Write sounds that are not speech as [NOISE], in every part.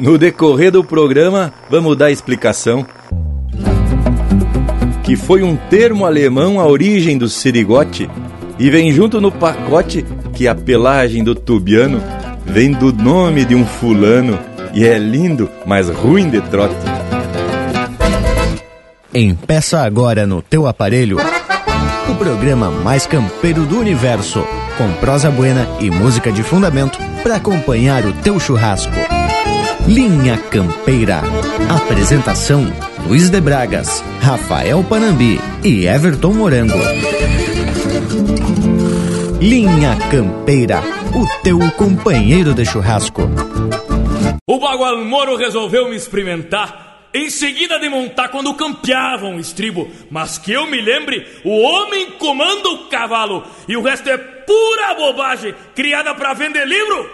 No decorrer do programa, vamos dar explicação. Que foi um termo alemão a origem do sirigote e vem junto no pacote que a pelagem do tubiano vem do nome de um fulano e é lindo, mas ruim de trote. Empeça agora no teu aparelho o programa mais campeiro do universo, com prosa buena e música de fundamento para acompanhar o teu churrasco. Linha Campeira. Apresentação: Luiz de Bragas, Rafael Panambi e Everton Morango. Linha Campeira, o teu companheiro de churrasco. O Bagual Moro resolveu me experimentar em seguida de montar quando campeavam o estribo. Mas que eu me lembre, o homem comanda o cavalo e o resto é pura bobagem criada para vender livro.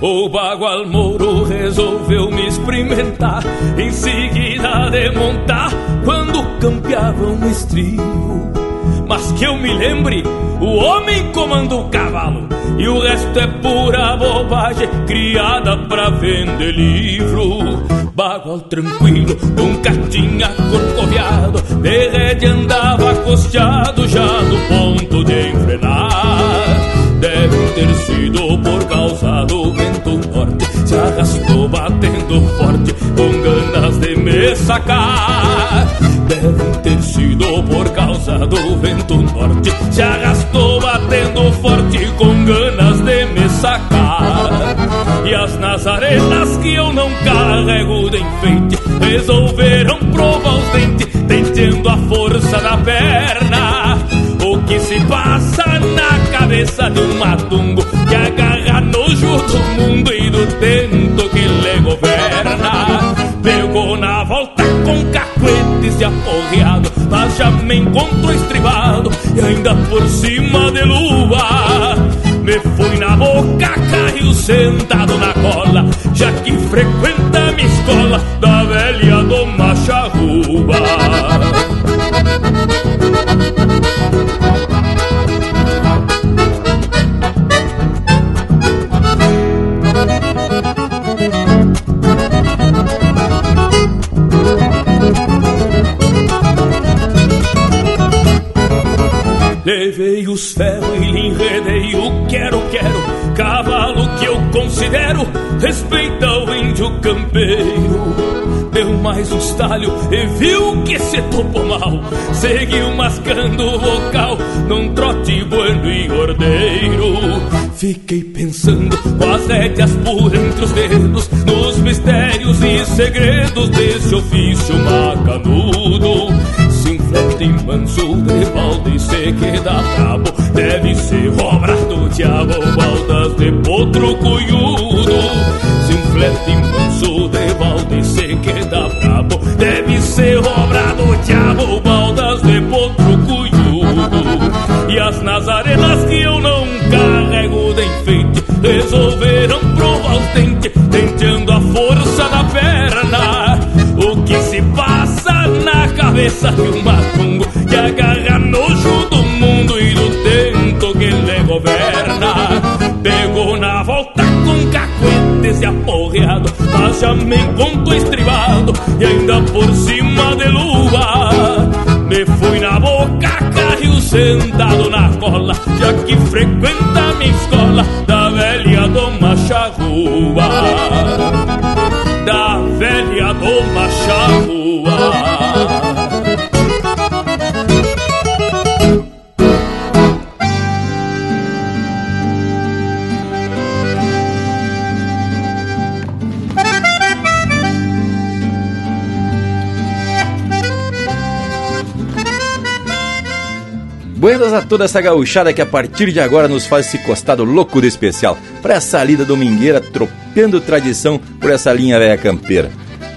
O Bagual Moro resolveu me experimentar Em seguida de montar Quando campeavam o estribo mas que eu me lembre, o homem comanda o cavalo e o resto é pura bobagem criada pra vender livro. Bagual tranquilo, nunca tinha corcoviado, de rede andava costeado já no ponto de enfrenar. Deve ter sido por causa do batendo forte, com ganas de me sacar. Deve ter sido por causa do vento norte. Se arrastou batendo forte com ganas de me sacar. E as nazarenas que eu não carrego de enfeite Resolveram provar os dentes Tentando a força da perna. O que se passa na cabeça de um matungo Que agarra nojo do mundo e aporreado Mas já me encontrou estribado E ainda por cima de lua. Me fui na boca, caiu sentado na cola Já que frequenta minha escola Da velha do Macharruba Levei os ferros e lhe enredei o quero-quero Cavalo que eu considero respeita o índio campeiro. Deu mais um estalho e viu que se topou mal. Seguiu mascando o vocal num trote bueno e ordeiro. Fiquei pensando com as rédeas por entre os dedos Nos mistérios e segredos desse ofício macanudo flete manso de balde se queda brabo. Deve ser obra do diabo, baldas de potro cunhudo Se um flete manso de balde se queda brabo. Deve ser obra do diabo, baldas de potro cunhudo E as nazarenas que eu não carrego de enfeite Resolveram provar os dentes, tentando a força da perna. O que se passa na cabeça de um que agarra nojo do mundo e do tento que ele governa. Pegou na volta com cacuetes e aporreado, mas já me encontrou estribado e ainda por cima de lua. Me fui na boca, caiu sentado na cola, toda essa gauchada que a partir de agora nos faz esse costado louco de especial para essa lida domingueira trocando tradição por essa linha velha campeira,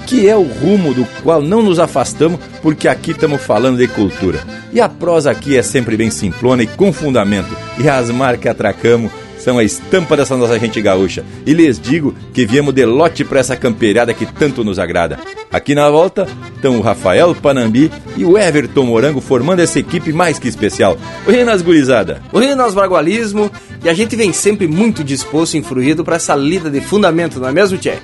que é o rumo do qual não nos afastamos porque aqui estamos falando de cultura. E a prosa aqui é sempre bem simplona e com fundamento, e as marcas atracamos são a estampa dessa nossa gente gaúcha. E lhes digo que viemos de lote para essa campeirada que tanto nos agrada. Aqui na volta estão o Rafael Panambi e o Everton Morango formando essa equipe mais que especial. O Rinas Gurizada. O Rinas Bragualismo e a gente vem sempre muito disposto e influído para essa lida de fundamento, não é mesmo, Tchê?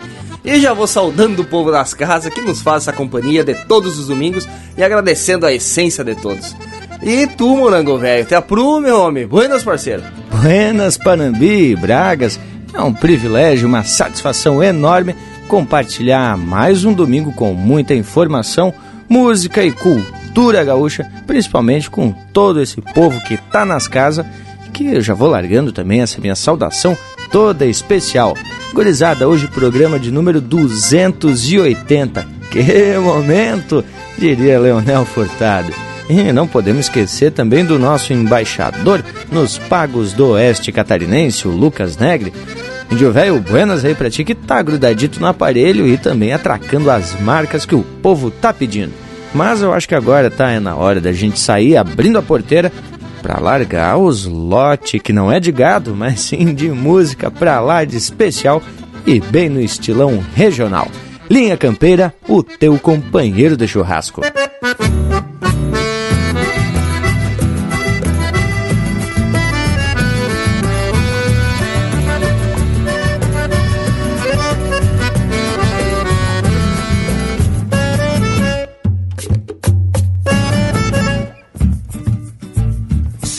E já vou saudando o povo das casas que nos faz essa companhia de todos os domingos e agradecendo a essência de todos. E tu, morango velho, te aprumo, meu homem. Buenas, parceiro. Buenas, Panambi, Bragas. É um privilégio, uma satisfação enorme compartilhar mais um domingo com muita informação, música e cultura gaúcha, principalmente com todo esse povo que tá nas casas, que eu já vou largando também essa minha saudação toda especial. Gurizada, hoje programa de número 280. Que momento, diria Leonel Furtado. E não podemos esquecer também do nosso embaixador nos pagos do Oeste Catarinense, o Lucas Negre. Índio velho, buenas aí pra ti que tá grudadito no aparelho e também atracando as marcas que o povo tá pedindo. Mas eu acho que agora tá é na hora da gente sair abrindo a porteira para largar os lote que não é de gado, mas sim de música pra lá de especial e bem no estilão regional. Linha Campeira, o teu companheiro de churrasco.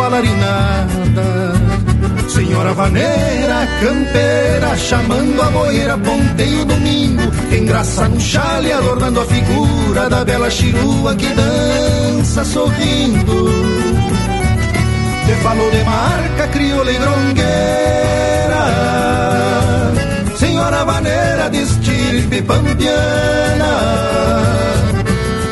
falar em nada. Senhora vaneira, campeira, chamando a boeira, ponteio domingo, engraça no chale, adornando a figura da bela chirua que dança sorrindo. Te falou de marca, crioula e grongueira, senhora vaneira de estirpe pampiana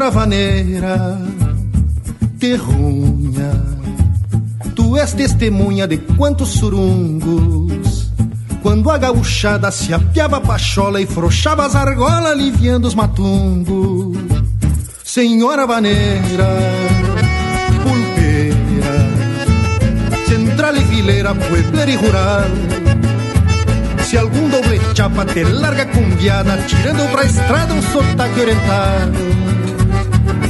Senhora vaneira, terrunha, tu és testemunha de quantos surungos. Quando a gauchada se apiava a pachola e frouxava as argolas, aliviando os matungos. Senhora vaneira, pulpeira, central e fileira, puebler e rural. Se algum doble chapa te larga cumbiada, tirando pra estrada um sotaque oriental.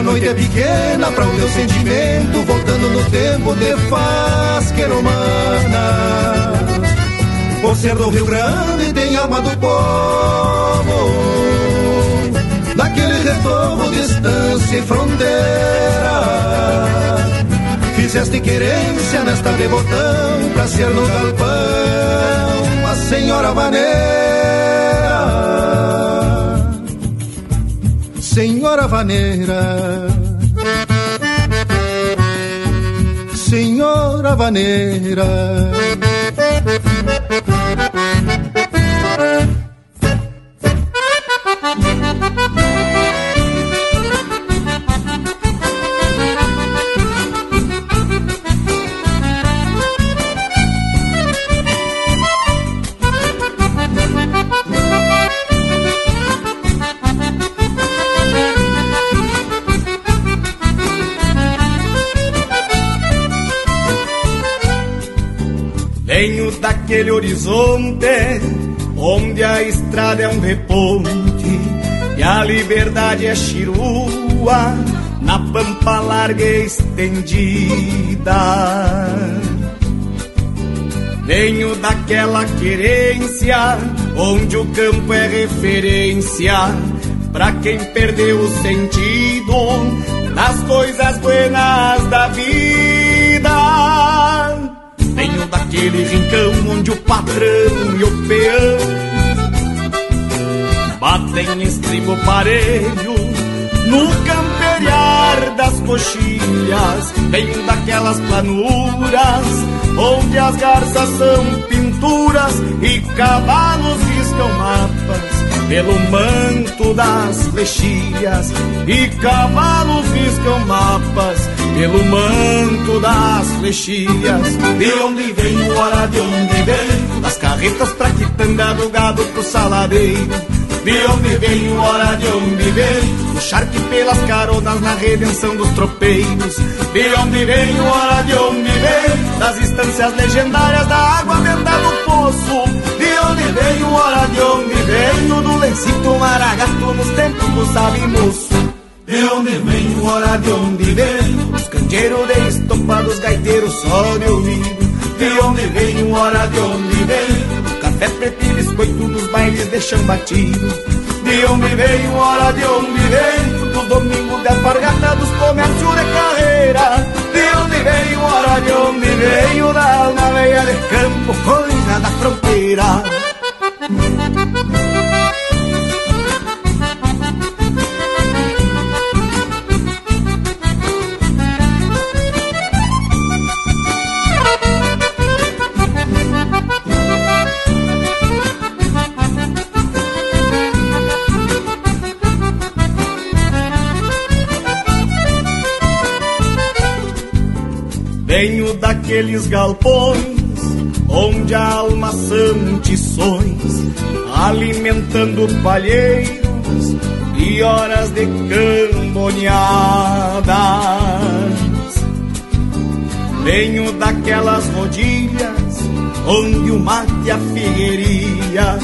a noite é pequena para o teu sentimento, voltando no tempo de faz que humana. Por ser do Rio Grande tem alma do povo Daquele retorno, distância e fronteira Fizeste querência nesta devotão Pra ser no galpão a senhora vaneira Senhora vaneira. Senhora vaneira Venho daquele horizonte onde a estrada é um reponte e a liberdade é chirua na pampa larga e estendida. Venho daquela querência onde o campo é referência para quem perdeu o sentido das coisas buenas da vida. Venho daquele rincão onde o patrão e o peão batem estribo parelho no camperiar das coxilhas. Venho daquelas planuras onde as garças são pinturas e cavalos riscam mapas pelo manto das flechias e cavalos riscam mapas pelo manto das flechias. De onde vem, hora de onde vem, das carretas pra quitanda do gado pro saladeiro. De onde vem, hora de onde vem, o charque pelas caronas na redenção dos tropeiros. De onde vem, hora de onde vem, das instâncias legendárias da água venda do poço. De onde vem, hora de onde vem, do lencito maragato nos tempos do sabe moço. De onde vem, hora de onde vem, os candeeiros de estopa dos gaiteiros só de ouvido. De onde vem, hora de onde vem, Café preto e biscoito nos bailes deixam batido De onde veio, hora de onde veio Do domingo de alpargata dos comércios de carreira De onde veio, hora de onde veio Da alma veia de campo, coisa da fronteira Venho daqueles galpões onde a alma são alimentando palheiros e horas de camboneadas. Venho daquelas rodilhas onde o mate e a figueiria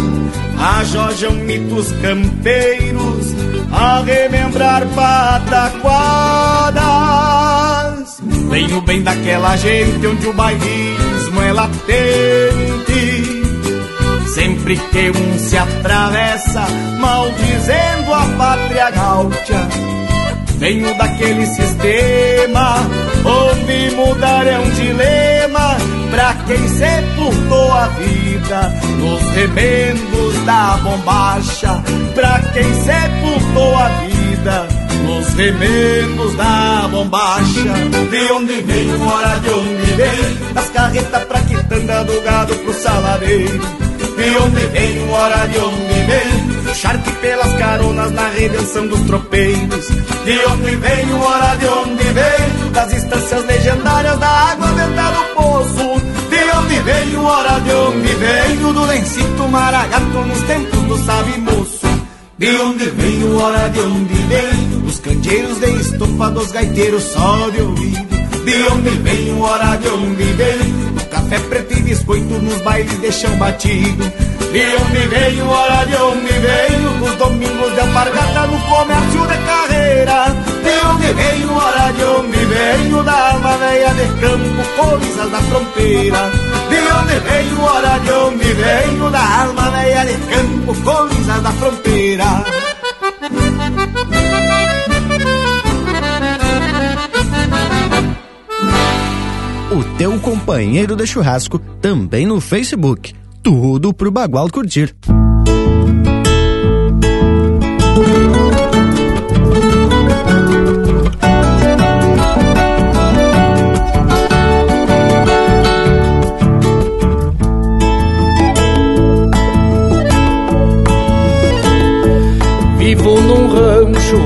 ajojam mitos campeiros a remembrar pataquadas. Venho bem daquela gente onde o bairrismo é. Sempre que um se atravessa, maldizendo a pátria gaúcha. Venho daquele sistema onde mudar é um dilema pra quem sepultou a vida nos remendos da bombacha. Pra quem sepultou a vida nos remendos da bombacha. De onde veio, hora de onde veio, das carretas pra quitanda do gado pro saladeiro. De onde veio, hora de onde veio, charque pelas caronas na redenção dos tropeiros. De onde veio, hora de onde veio, das instâncias legendárias da água dentro do poço. De onde veio, hora de onde veio, do lencito maragato nos tempos do sabe moço. De onde veio, hora de onde veio, os candeeiros de estopa dos gaiteiros só de ouvido. De onde veio, hora de onde o café preto e biscoito nos bailes de chão batido. De onde veio, hora de onde veio, os domingos de alpargata no comércio de carreira. De onde veio, hora de onde veio, da alma velha de campo, coisas da fronteira. De onde veio, hora de onde veio, da alma velha de campo, coisas da fronteira. Teu companheiro de churrasco também no Facebook. Tudo pro Bagual curtir. Vivo num rancho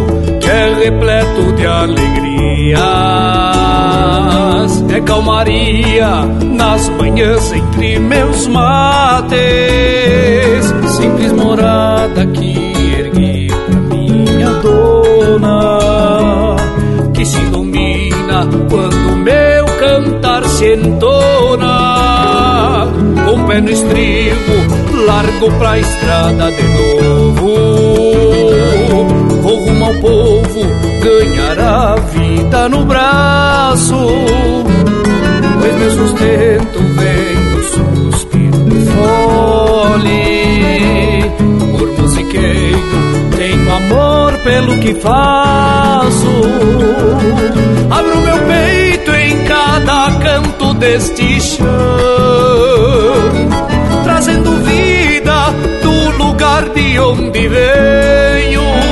que é repleto de É calmaria nas manhãs entre meus mates. Simples morada que ergui pra minha dona. Que se ilumina quando meu cantar se entona. pé no estribo, largo pra estrada de novo. Ao povo, ganhar a vida no braço. Pois meu sustento vem do suspiro do fole. Por musiqueiro, tenho amor pelo que faço. Abro meu peito em cada canto deste chão, trazendo vida do lugar de onde venho.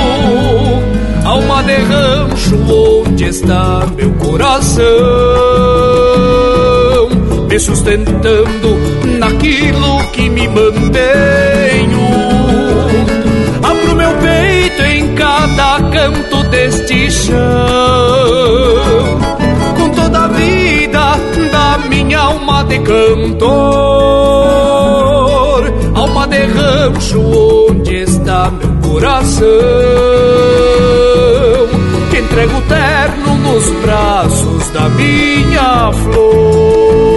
Alma de rancho, onde está meu coração? Me sustentando naquilo que me mantenho. Abro meu peito em cada canto deste chão, com toda a vida da minha alma de cantor, alma de rancho, onde está meu coração? Entrego terno nos braços da minha flor.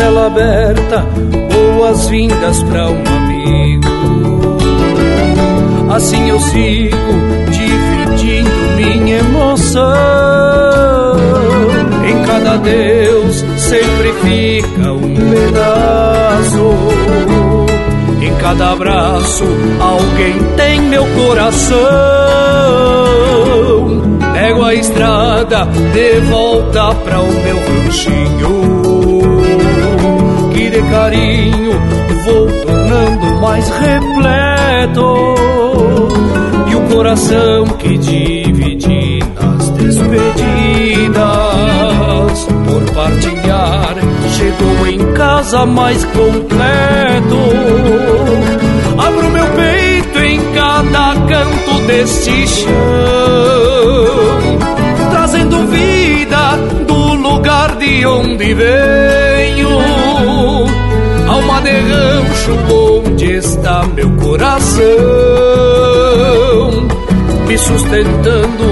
Cancela aberta, boas-vindas pra um amigo. Assim eu sigo dividindo minha emoção. Em cada Deus sempre fica um pedaço. Em cada abraço alguém tem meu coração. Pego a estrada de volta pra o meu ranchinho de carinho vou tornando mais repleto. E o coração que dividi nas despedidas, por partilhar, chegou em casa mais completo. Abro meu peito em cada canto deste chão, trazendo vida do lugar de onde de rancho onde está meu coração, me sustentando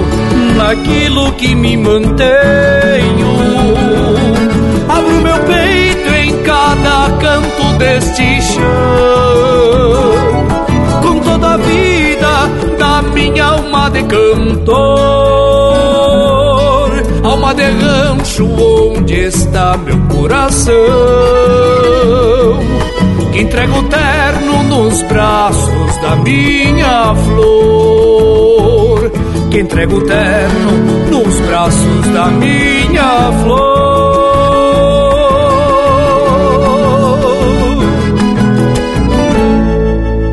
naquilo que me mantenho. Abro meu peito em cada canto deste chão, com toda a vida da minha alma de cantor, alma de rancho onde está meu coração entrego terno nos braços da minha flor, que entrego terno nos braços da minha flor.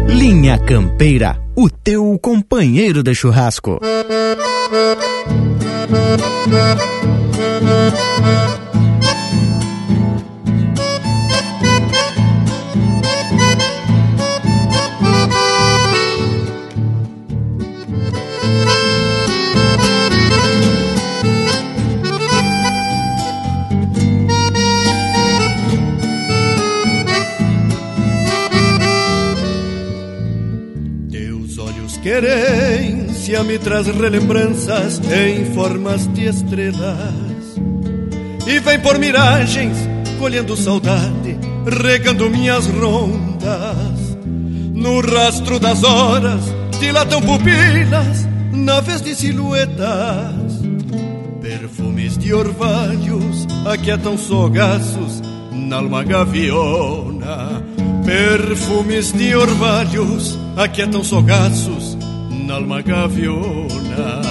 Linha Campeira, o teu companheiro de churrasco. Me traz relembranças em formas de estrelas. E vem por miragens, colhendo saudade, regando minhas rondas. No rastro das horas, dilatam pupilas, naves de silhuetas. Perfumes de orvalhos aquietam sogaços na alma gaviona. Perfumes de orvalhos aquietam sogaços na alma gaviona.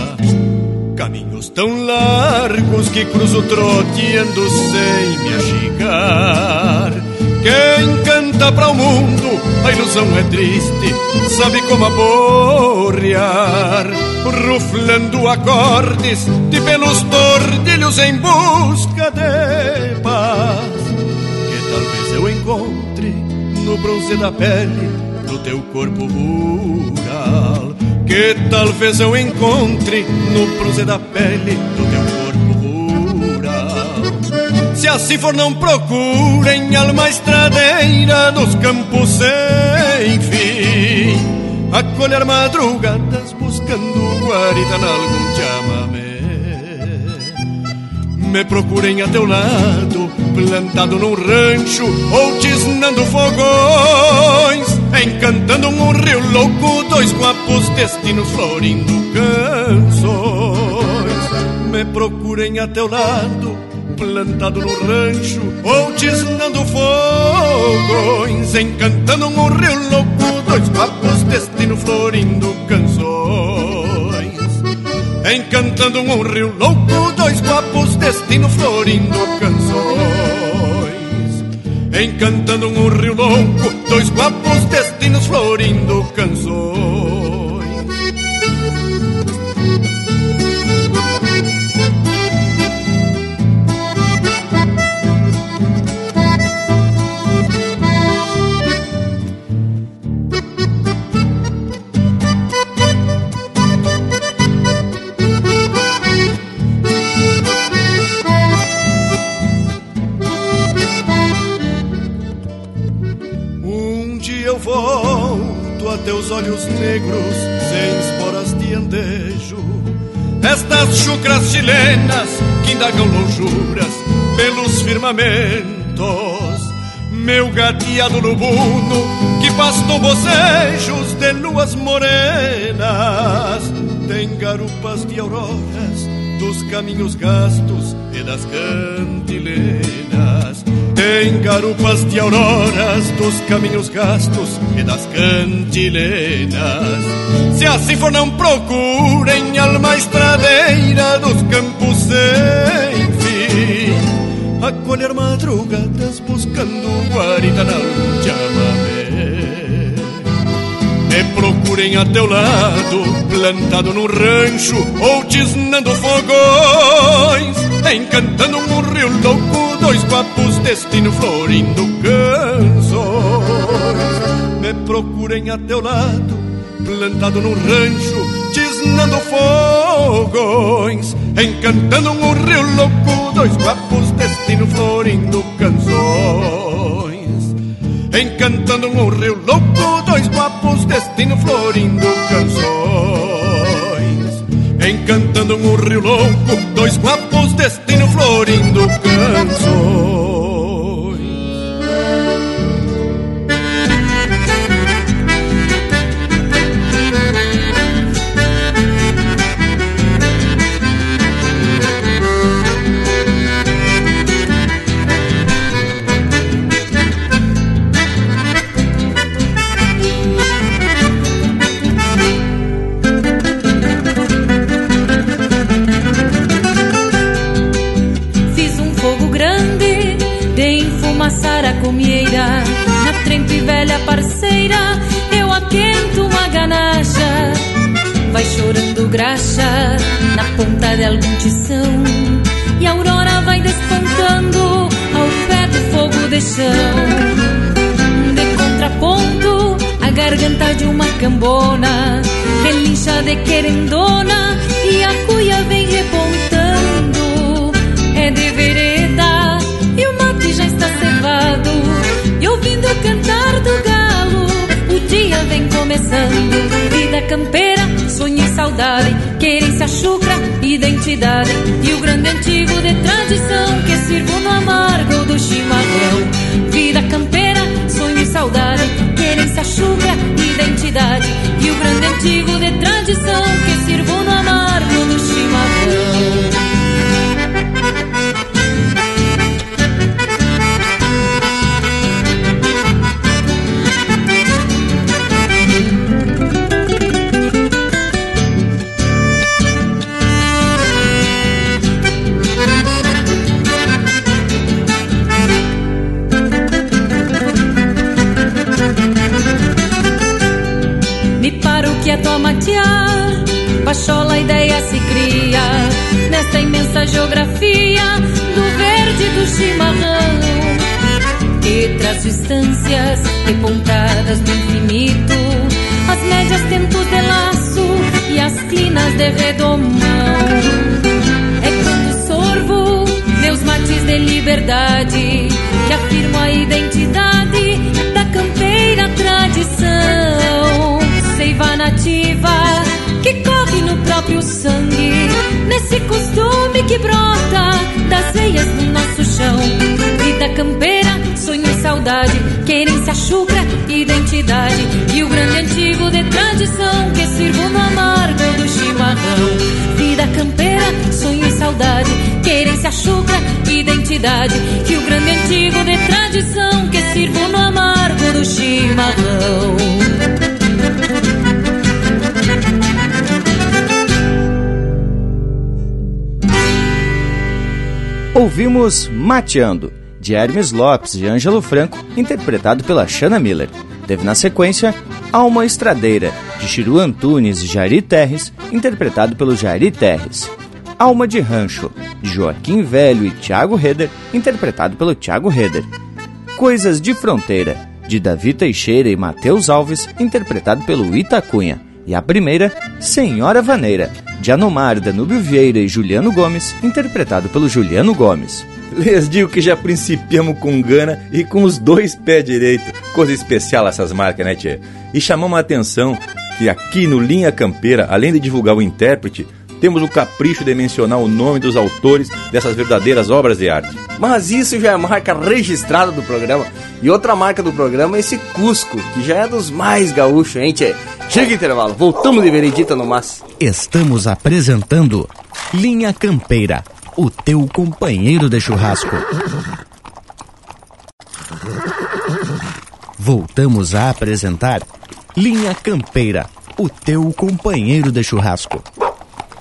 Caminhos tão largos que cruzo troteando sem me achicar. Quem canta para o mundo, a ilusão é triste, sabe como aborrear. Ruflando acordes de pelos tordilhos em busca de paz. Que talvez eu encontre no bronze da pele do teu corpo rural. Que talvez eu encontre no cruze da pele do teu corpo rural. Se assim for, não procurem alma estradeira dos campos sem fim, a colher madrugadas buscando guarida em algum chamamé. Me procurem a teu lado, plantado num rancho ou tisnando fogões, encantando um rio louco, dois guapos destinos florindo canções. Me procurem a teu lado, plantado no rancho ou tisnando fogões, encantando um rio louco, dois guapos destinos florindo canções. Encantando um rio louco, dois guapos, destino florindo canções. Encantando um rio louco, dois guapos, destinos florindo canções. Olhos negros sem esporas de andejo. Estas chucras chilenas que indagam lonjuras pelos firmamentos. Meu gateado lubuno que pastou bocejos de luas morenas. Tem garupas de auroras dos caminhos gastos e das cantilenas. Tem garupas de auroras dos caminhos gastos e das cantilenas. Se assim for, não procurem alma estradeira dos campos sem fim. A colher madrugadas buscando guarida na chamamé. Me procurem a teu lado, plantado no rancho ou tisnando fogões, encantando um rio louco dois guapos, destino florindo canções. Me procurem a teu lado, plantado no rancho, tisnando fogões, encantando um rio louco, dois guapos, destino florindo canções. Encantando um rio louco, dois guapos, destino florindo canções. Encantando um rio louco, dois guapos, destino florindo canções. graxa De contraponto, a garganta de uma cambona Relincha de querendona e a cuia vem repontando. É de vereda e o mate já está cevado. E ouvindo o cantar do galo, o dia vem começando. Vida campeira sonho e saudade, querência, chucra, identidade. E o grande antigo de tradição que sirvo no amargo do chimarrão. Saudade, querência, chucra, identidade. E o grande antigo de tradição que sirvo que brota das veias do nosso chão. Vida campeira, sonho e saudade, querência, chucra, identidade e o grande antigo de tradição que sirvo no amargo do chimarrão. Vida campeira, sonho e saudade, querência, chucra, identidade e o grande antigo de tradição que sirvo no amargo do chimarrão. Ouvimos Mateando, de Hermes Lopes e Ângelo Franco, interpretado pela Shanna Miller. Teve na sequência Alma Estradeira, de Chiru Antunes e Jari Terres, interpretado pelo Jari Terres. Alma de Rancho, de Joaquim Velho e Tiago Reder, interpretado pelo Tiago Reder. Coisas de Fronteira, de Davi Teixeira e Matheus Alves, interpretado pelo Itacunha. E a primeira, Senhora Vaneira, de Anomar, Danúbio Vieira e Juliano Gomes, interpretado pelo Juliano Gomes. Les digo que já principiamos com gana e com os dois pés direito. Coisa especial essas marcas, né, tchê? E chamamos a atenção que aqui no Linha Campeira, além de divulgar o intérprete, temos o capricho de mencionar o nome dos autores dessas verdadeiras obras de arte. Mas isso já é marca registrada do programa. E outra marca do programa é esse Cusco, que já é dos mais gaúchos, hein, tchê? Chega intervalo, voltamos de veredita no mas. Estamos apresentando Linha Campeira, o teu companheiro de churrasco. Voltamos a apresentar Linha Campeira, o teu companheiro de churrasco.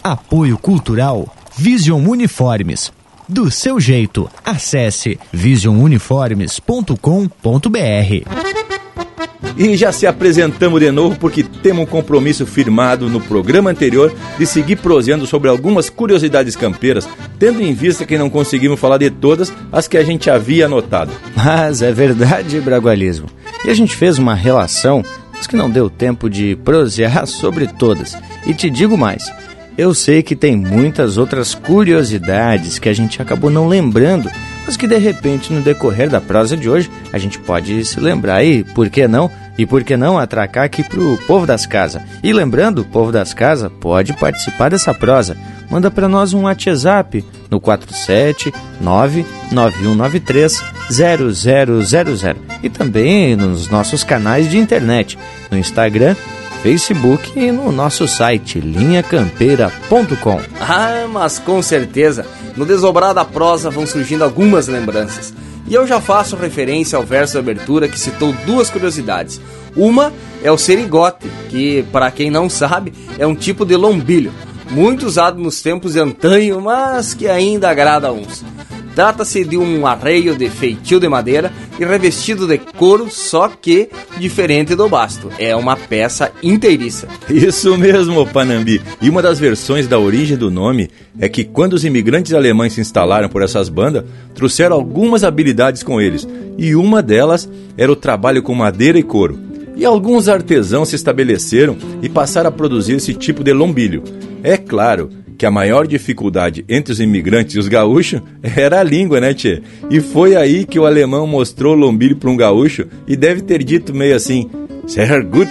Apoio Cultural Vision Uniformes. Do seu jeito, acesse visionuniformes.com.br. E já se apresentamos de novo porque temos um compromisso firmado no programa anterior de seguir proseando sobre algumas curiosidades campeiras, tendo em vista que não conseguimos falar de todas as que a gente havia anotado. Mas é verdade, Bragualismo. E a gente fez uma relação, mas que não deu tempo de prosear sobre todas. E te digo mais, eu sei que tem muitas outras curiosidades que a gente acabou não lembrando, mas que de repente no decorrer da prosa de hoje a gente pode se lembrar e, por que não, e por que não atracar aqui pro povo das casas? E lembrando, o povo das casas pode participar dessa prosa. Manda para nós um WhatsApp no 47991930000 e também nos nossos canais de internet, no Instagram, Facebook e no nosso site linhacampeira.com. Ah, mas com certeza, no desdobrar da prosa vão surgindo algumas lembranças. E eu já faço referência ao verso de abertura que citou duas curiosidades. Uma é o serigote, que, para quem não sabe, é um tipo de lombilho, muito usado nos tempos de antanho, mas que ainda agrada a uns. Trata-se de um arreio de feitio de madeira e revestido de couro, só que diferente do basto. É uma peça inteiriça. Isso mesmo, Panambi. E uma das versões da origem do nome é que quando os imigrantes alemães se instalaram por essas bandas, trouxeram algumas habilidades com eles. E uma delas era o trabalho com madeira e couro. E alguns artesãos se estabeleceram e passaram a produzir esse tipo de lombilho. É claro que a maior dificuldade entre os imigrantes e os gaúchos era a língua, né, tchê? E foi aí que o alemão mostrou o lombilho para um gaúcho e deve ter dito meio assim, sehr gut,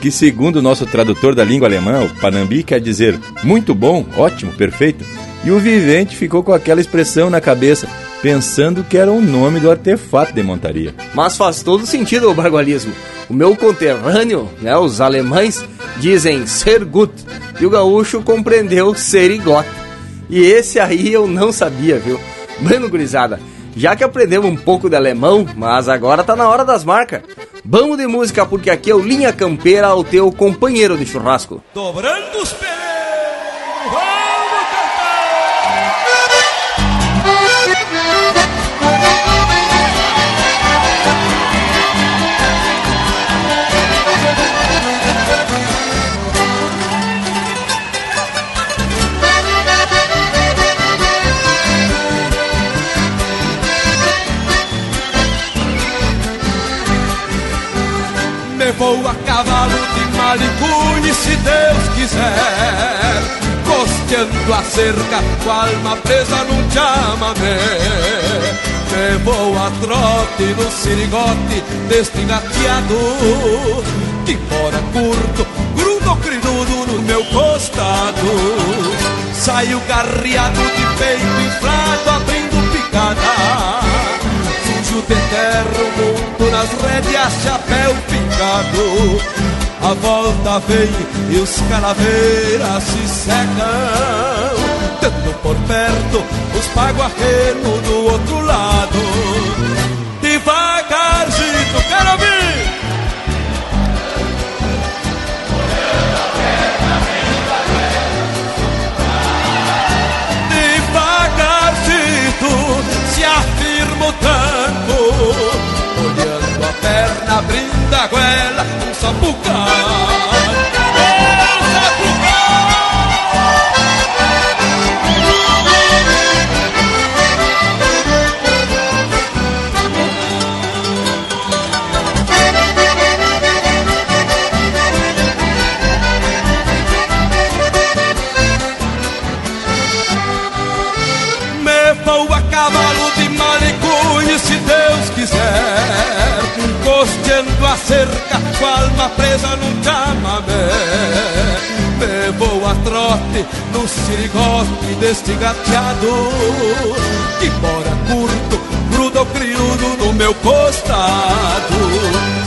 que segundo o nosso tradutor da língua alemã, o Panambi, quer dizer muito bom, ótimo, perfeito. E o vivente ficou com aquela expressão na cabeça, pensando que era o nome do artefato de montaria. Mas faz todo sentido o bargualismo. O meu conterrâneo, né, os alemães, dizem ser gut e o gaúcho compreendeu ser igot. E esse aí eu não sabia, viu? Bueno, gurizada, já que aprendemos um pouco de alemão, mas agora tá na hora das marcas. Vamos de música porque aqui é o Linha Campeira, o teu companheiro de churrasco. Dobrando os pneus! Malicune, se Deus quiser. costeando a cerca, com a alma presa num chamamé. Me vou a trote no sirigote deste gateado, que embora curto, grudo crinudo no meu costado. Saio garreado de peito inflado, abrindo picada. Sujo de terra, o mundo nas rédeas, chapéu picado a volta vem e os calaveiras se secam. Tendo por perto os paguarrenos do outro lado. Devagarzinho, quero ouvir! Devagarzinho se afirma o tango perna abrindo a goela, um sapucai. Alma presa num chamamé. Vou a trote no sirigote deste gateado Que mora curto, grudo ou criudo no meu costado.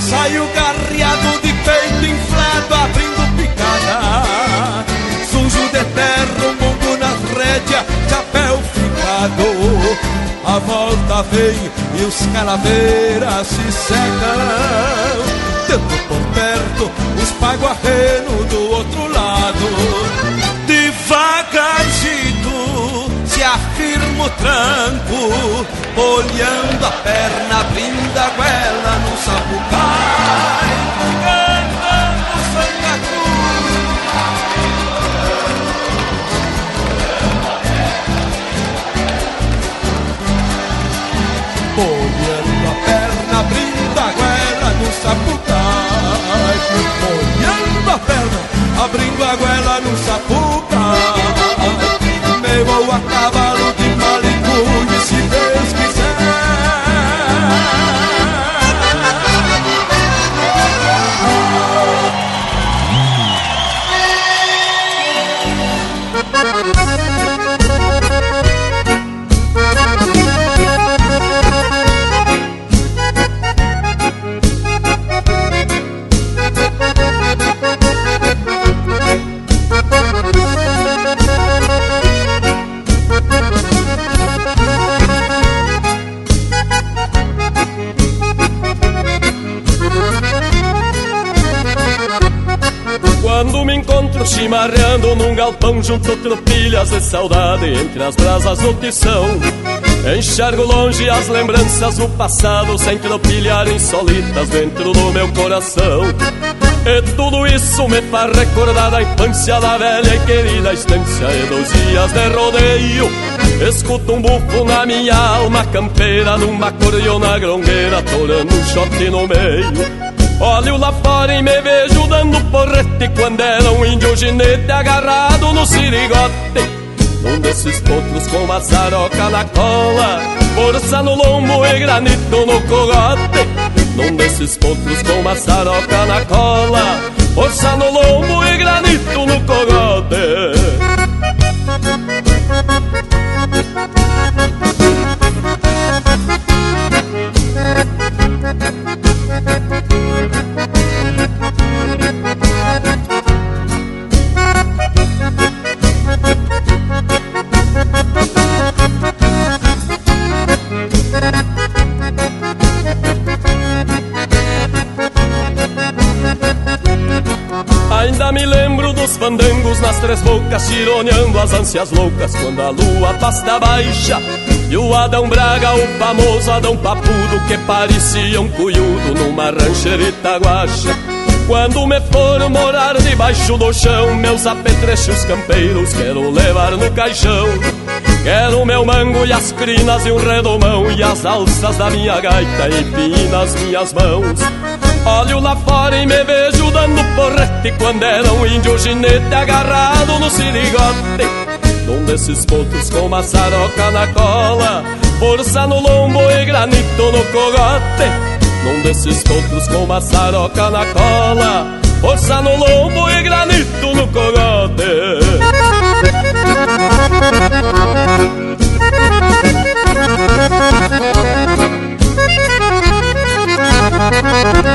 Saio garreado de peito inflado abrindo picada. Sujo de terra, mundo nas rédeas, chapéu ficado a volta vem e os calaveiras se secam. Perto os paguarrenos do outro lado. Devagarzinho se afirma o tranco, olhando a perna, abrindo a goela no sapucai. Molhando a perna, abrindo a goela no sapucai a perna, abrindo a goela no sapucai Me vou a cavalo de malicunho num galpão junto tropilhas de saudade entre as brasas do tição. Enxergo longe as lembranças do passado sem tropilhar insólitas dentro do meu coração. E tudo isso me faz recordar a infância da velha e querida estância e dos dias de rodeio. Escuto um bufo na minha alma campeira numa cordiona grongueira, torando um shot no meio. Olho lá fora e me vejo dando porrete Quando era um índio ginete agarrado no sirigote. Num desses potros com maçaroca na cola Força no lombo e granito no cogote. Num desses potros com maçaroca na cola Força no lombo e granito no cogote fandangos nas três bocas, tironeando as ânsias loucas quando a lua pasta baixa. E o Adão Braga, o famoso Adão Papudo, que parecia um cuyudo numa rancherita guacha. Quando me for morar debaixo do chão, meus apetrechos campeiros quero levar no caixão. Quero meu mango e as crinas e um redomão E as alças da minha gaita e nas minhas mãos Olho lá fora e me vejo dando porrete Quando era um índio ginete agarrado no sirigote. Num desses potros com maçaroca na cola Força no lombo e granito no cogote. Num desses potros com maçaroca na cola Força no lombo e granito no cogote [LAUGHS]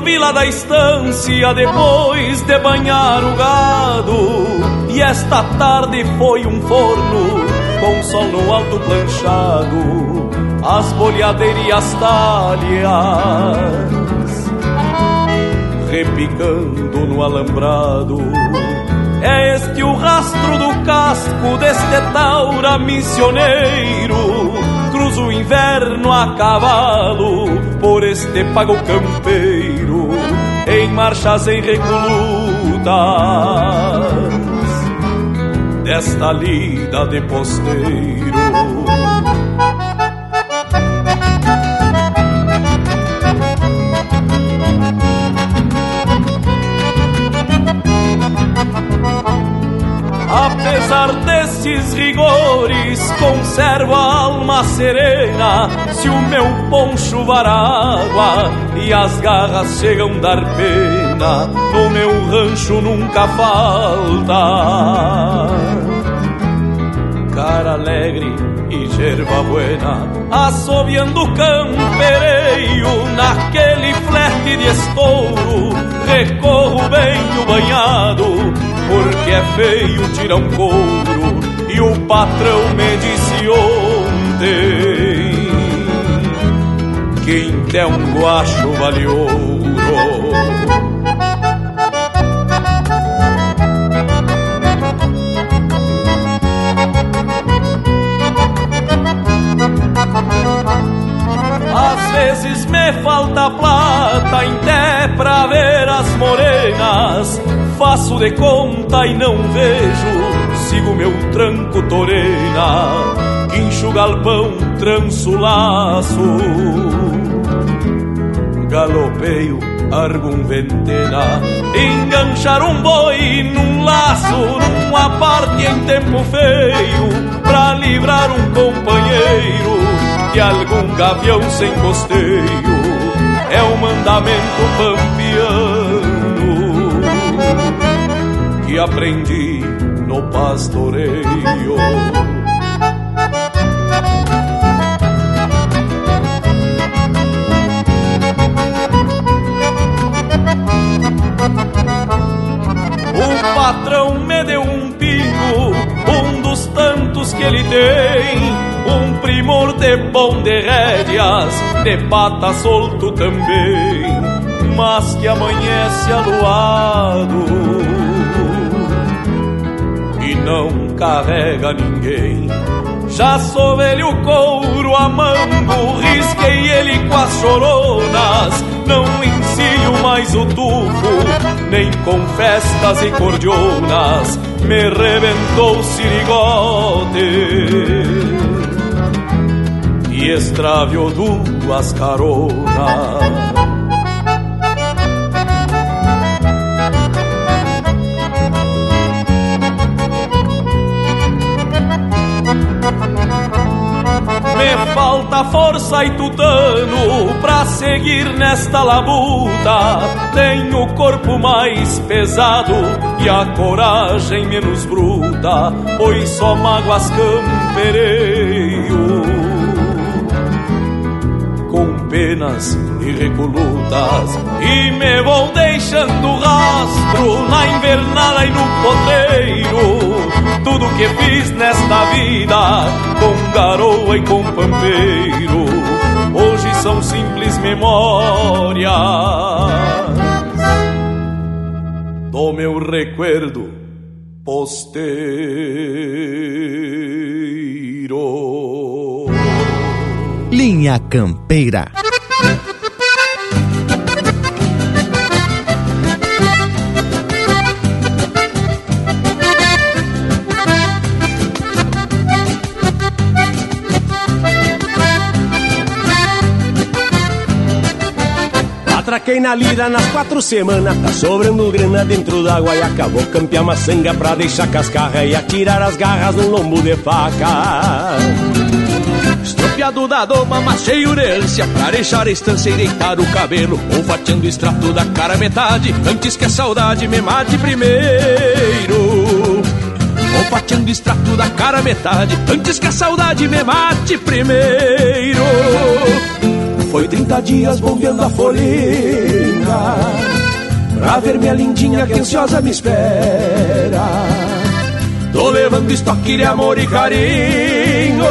Desenvolvi lá da estância depois de banhar o gado. E esta tarde foi um forno com sol no alto planchado, as boleadeiras e as talhas repicando no alambrado. É este o rastro do casco deste taura missioneiro o inverno a cavalo por este pago campeiro em marchas em recolutas desta lida de posteiro. Desses rigores, conservo a alma serena. Se o meu poncho água e as garras chegam dar pena, no meu rancho nunca falta. Cara alegre e gerva buena, assobiando campereio naquele flete de estouro, recorro bem o banhado porque é feio tirar um couro o patrão me disse ontem quem der um guacho vale ouro. Às vezes me falta plata em té pra ver as morenas faço de conta e não vejo, sigo meu tranco torena, guincho galpão, tranço laço, galopeio, argum ventena, enganchar um boi num laço, numa parte em tempo feio, pra livrar um companheiro de algum gavião sem costeio, é o mandamento pampiano que aprendi no pastoreio. O patrão me deu um pingo, um dos tantos que ele tem. Um primor de bom de rédeas, de pata solto também, mas que amanhece aluado não carrega ninguém. Já sou velho couro a mango, risquei ele com as choronas. Não ensino mais o tufo, nem com festas e cordionas. Me rebentou o sirigote e extraviou duas caronas. Falta força e tutano pra seguir nesta labuta. Tenho o corpo mais pesado e a coragem menos bruta, pois só mágoas campereio. Com penas e e me vou deixando rastro na invernada e no potreiro tudo que fiz nesta vida, com garoa e com pampeiro, hoje são simples memórias do meu recuerdo posteiro. Linha Campeira. Atraquei na lira nas quatro semanas, tá sobrando grana dentro d'água e acabou campear uma sanga pra deixar cascarra e atirar as garras no lombo de faca. Estropiado da doma, mas cheio de ânsia Pra deixar a estância e deitar o cabelo. Olfateando o extrato da cara metade Antes que a saudade me mate primeiro. Olfateando o extrato da cara metade Antes que a saudade me mate primeiro Foi 30 dias bombeando a folhinha Pra ver minha lindinha que ansiosa me espera Tô levando estoque de amor e carinho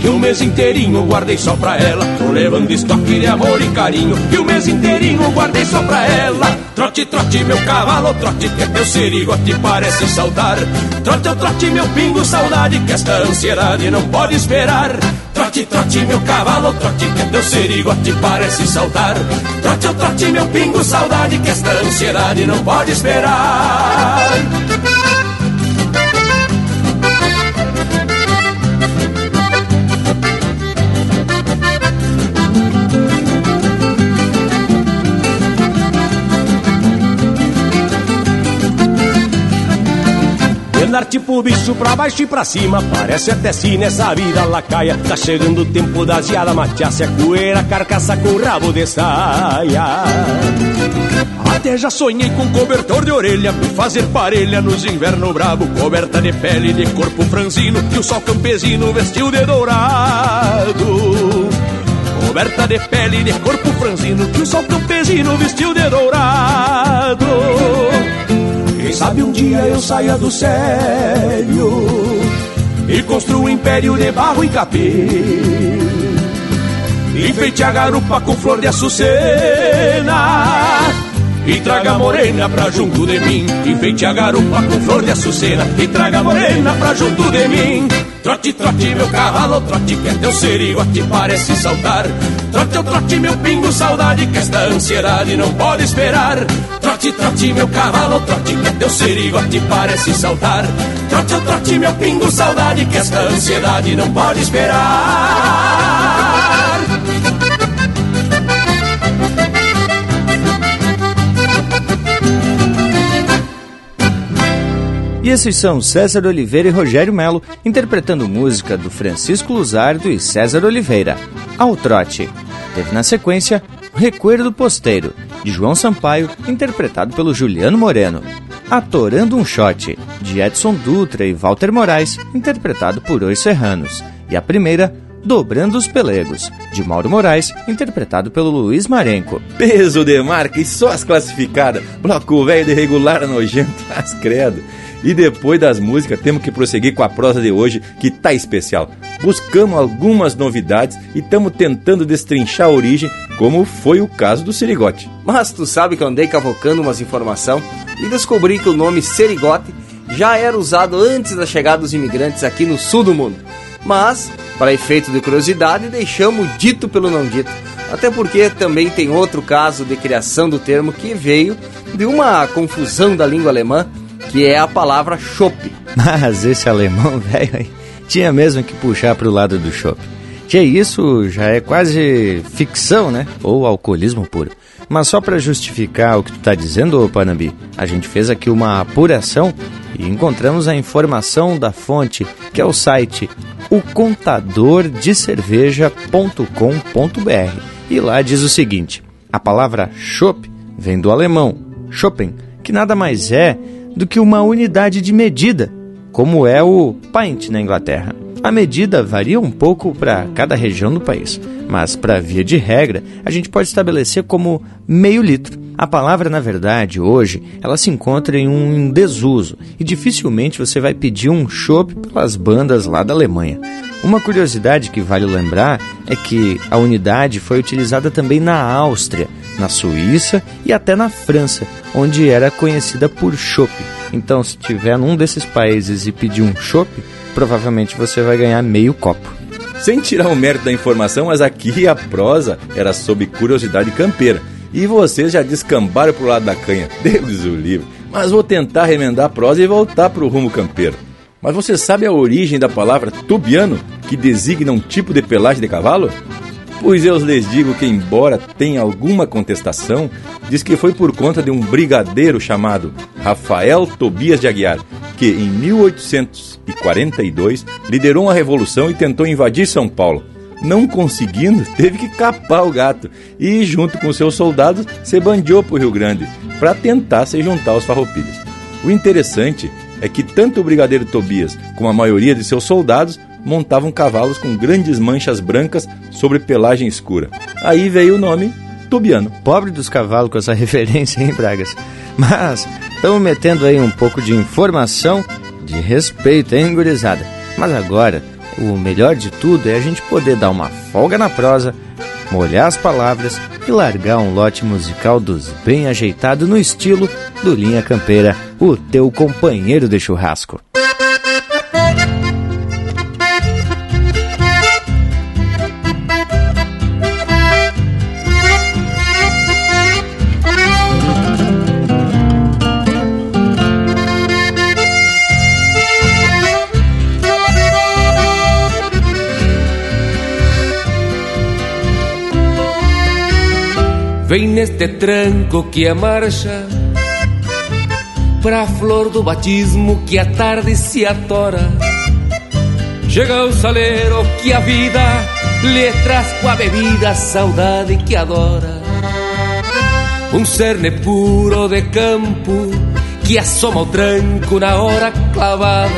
que o mês inteirinho guardei só pra ela. Tô levando estoque de amor e carinho. Que o mês inteirinho guardei só pra ela. Trote, trote, meu cavalo, trote, que teu serigote parece saltar. Trote, trote, meu pingo, saudade, que esta ansiedade não pode esperar. Trote, trote, meu cavalo, trote, que teu serigote parece saltar. Trote, trote, meu pingo, saudade, que esta ansiedade não pode esperar. Andar tipo bicho pra baixo e pra cima. Parece até se nessa vida lacaia. Tá chegando o tempo da geada Mateasse a coeira, carcaça com rabo de saia. Até já sonhei com cobertor de orelha Por fazer parelha nos inverno bravo Coberta de pele de corpo franzino Que o sol campesino vestiu de dourado. Coberta de pele de corpo franzino Que o sol campesino vestiu de dourado quem sabe um dia eu saia do sério E construa um império de barro e capim. Enfeite a garupa com flor de açucena E traga morena pra junto de mim. Enfeite a garupa com flor de açucena E traga morena pra junto de mim Trote, trote, meu cavalo, trote, que é teu serigote parece saltar Trote, eu trote, meu pingo, saudade, que esta ansiedade não pode esperar. Trote, trote, meu cavalo, trote, que é teu serigote parece saltar Trote, eu trote, meu pingo, saudade, que esta ansiedade não pode esperar E esses são César Oliveira e Rogério Melo interpretando música do Francisco Luzardo e César Oliveira, Ao Trote. Teve na sequência Recuerdo do Posteiro, de João Sampaio, interpretado pelo Juliano Moreno. Atorando um Shot, de Edson Dutra e Walter Moraes, interpretado por Os Serranos. E a primeira, Dobrando os Pelegos, de Mauro Moraes, interpretado pelo Luiz Marenco. Peso de marca e só as classificadas. Bloco velho de regular nojento, [LAUGHS] as credo. E depois das músicas, temos que prosseguir com a prosa de hoje, que tá especial. Buscamos algumas novidades e estamos tentando destrinchar a origem, como foi o caso do Serigote. Mas tu sabe que eu andei cavocando umas informação e descobri que o nome Serigote já era usado antes da chegada dos imigrantes aqui no sul do mundo. Mas, para efeito de curiosidade, deixamos dito pelo não dito. Até porque também tem outro caso de criação do termo que veio de uma confusão da língua alemã que é a palavra chopp. Mas [LAUGHS] esse alemão, [LAUGHS] velho, tinha mesmo que puxar para o lado do chopp. Que isso já é quase ficção, né? Ou alcoolismo puro. Mas só para justificar o que tu tá dizendo, Panambi, a gente fez aqui uma apuração e encontramos a informação da fonte, que é o site ocontadordecerveja.com.br. E lá diz o seguinte: a palavra chopp vem do alemão Schoppen, que nada mais é do que uma unidade de medida, como é o pint na Inglaterra. A medida varia um pouco para cada região do país, mas para via de regra, a gente pode estabelecer como meio litro. A palavra, na verdade, hoje, ela se encontra em um desuso e dificilmente você vai pedir um chopp pelas bandas lá da Alemanha. Uma curiosidade que vale lembrar é que a unidade foi utilizada também na Áustria, na Suíça e até na França, onde era conhecida por chopp. Então, se tiver num desses países e pedir um chopp, provavelmente você vai ganhar meio copo. Sem tirar o mérito da informação, mas aqui a prosa era sobre curiosidade campeira. E vocês já descambaram pro lado da canha. [LAUGHS] Deus o livre. Mas vou tentar remendar a prosa e voltar pro rumo campeiro. Mas você sabe a origem da palavra tubiano, que designa um tipo de pelagem de cavalo? Pois eu lhes digo que, embora tenha alguma contestação, diz que foi por conta de um brigadeiro chamado Rafael Tobias de Aguiar, que em 1842 liderou uma revolução e tentou invadir São Paulo. Não conseguindo, [LAUGHS] teve que capar o gato e, junto com seus soldados, se bandiou para o Rio Grande para tentar se juntar aos farroupilhas. O interessante é que tanto o brigadeiro Tobias como a maioria de seus soldados montavam cavalos com grandes manchas brancas sobre pelagem escura. Aí veio o nome Tubiano. Pobre dos cavalos com essa [LAUGHS] referência, hein, Bragas? Mas estamos metendo aí um pouco de informação de respeito, hein, gurizada? Mas agora, o melhor de tudo é a gente poder dar uma folga na prosa, molhar as palavras e largar um lote musical dos bem ajeitado no estilo do Linha Campeira, o teu companheiro de churrasco. Vem neste tranco que é marcha Pra flor do batismo que a tarde se atora. Chega o saleiro que a vida lhe traz com a bebida a saudade que adora. Um cerne puro de campo que assoma o tranco na hora clavada.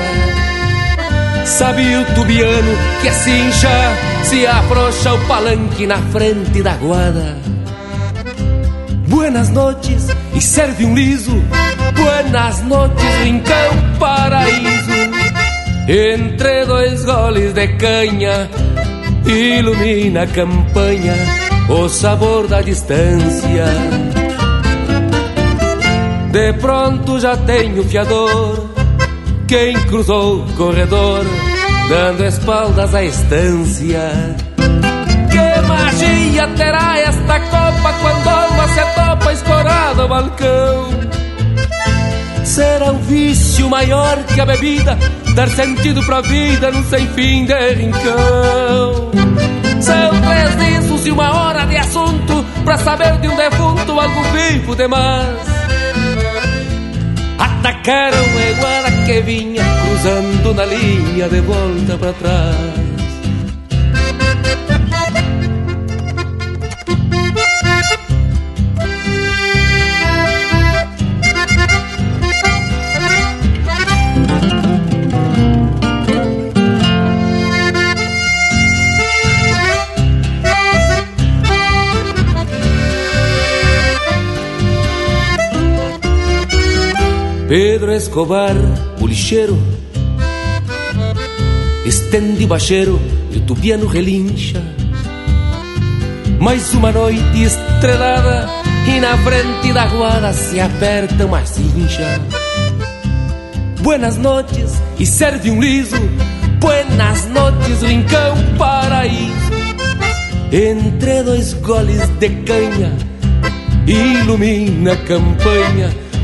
Sabe o tubiano que a cincha se afrouxa o palanque na frente da guada Buenas noches e serve um liso. Buenas noches, rincão paraíso. Entre dois goles de canha, ilumina a campanha o sabor da distância. De pronto já tenho fiador, quem cruzou o corredor, dando espaldas à estância. Que magia terá esta copa quando balcão? Será um vício maior que a bebida, dar sentido pra vida num sem fim de rincão. São três discos e uma hora de assunto pra saber de um defunto algo vivo demais. Atacaram a iguana que vinha cruzando na linha de volta pra trás. Pedro Escobar, o lixeiro, estende bacheiro e o tubiano relincha. Mais uma noite estrelada e na frente da guarda se aperta uma cincha. Buenas noches e serve um liso. Buenas noches, rincão paraíso. Entre dois goles de canha, ilumina a campanha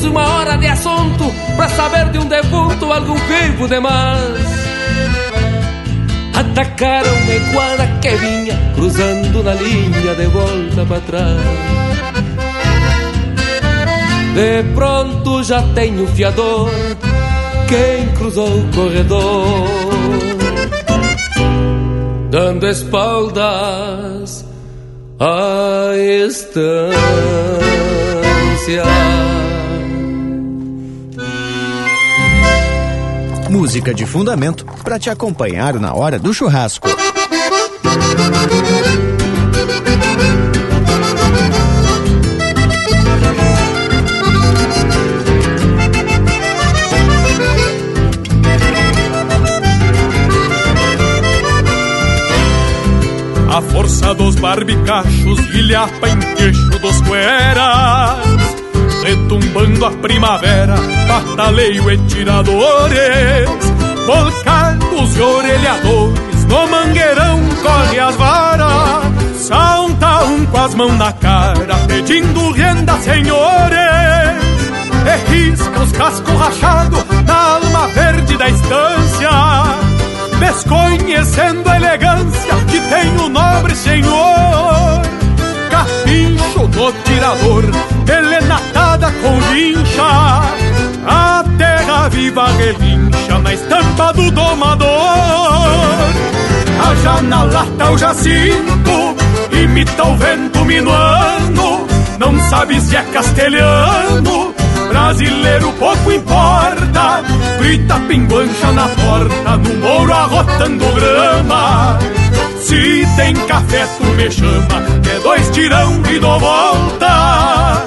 Precisos uma hora de assunto Pra saber de um defunto algum vivo demais. Atacaram a guarda que vinha Cruzando na linha de volta para trás. De pronto já tenho fiador Quem cruzou o corredor? Dando espaldas à estância música de fundamento para te acompanhar na hora do churrasco. A força dos barbicachos ilhapa em queixo dos cueras Retumbando a primavera, bataleio e tiradores Volcados e orelhadores, no mangueirão corre as varas Salta um com as mãos na cara, pedindo renda, senhores E risca os cascos rachados na alma verde da estância desconhecendo a elegância que tem o nobre senhor. Capincho do tirador, elenatada com vincha, a terra viva relincha na estampa do domador. A na lata o jacinto, imita o vento minuano, não sabe se é castelhano Brasileiro pouco importa, grita pinguancha na porta, no mouro arrotando grama. Se tem café, tu me chama, é dois tirão e dou volta.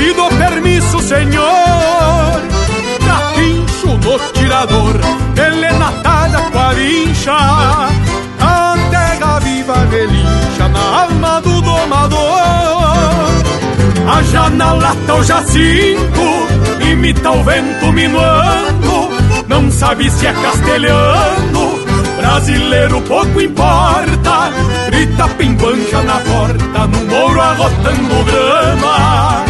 pido permisso, senhor. Capincho no tirador, elenatada com a vincha. A terra viva relincha na alma do domador. A lata o jacinto, imita o vento minuano. Não sabe se é castelhano Brasileiro pouco importa, grita pimbancha na porta, no mouro arrotando grama.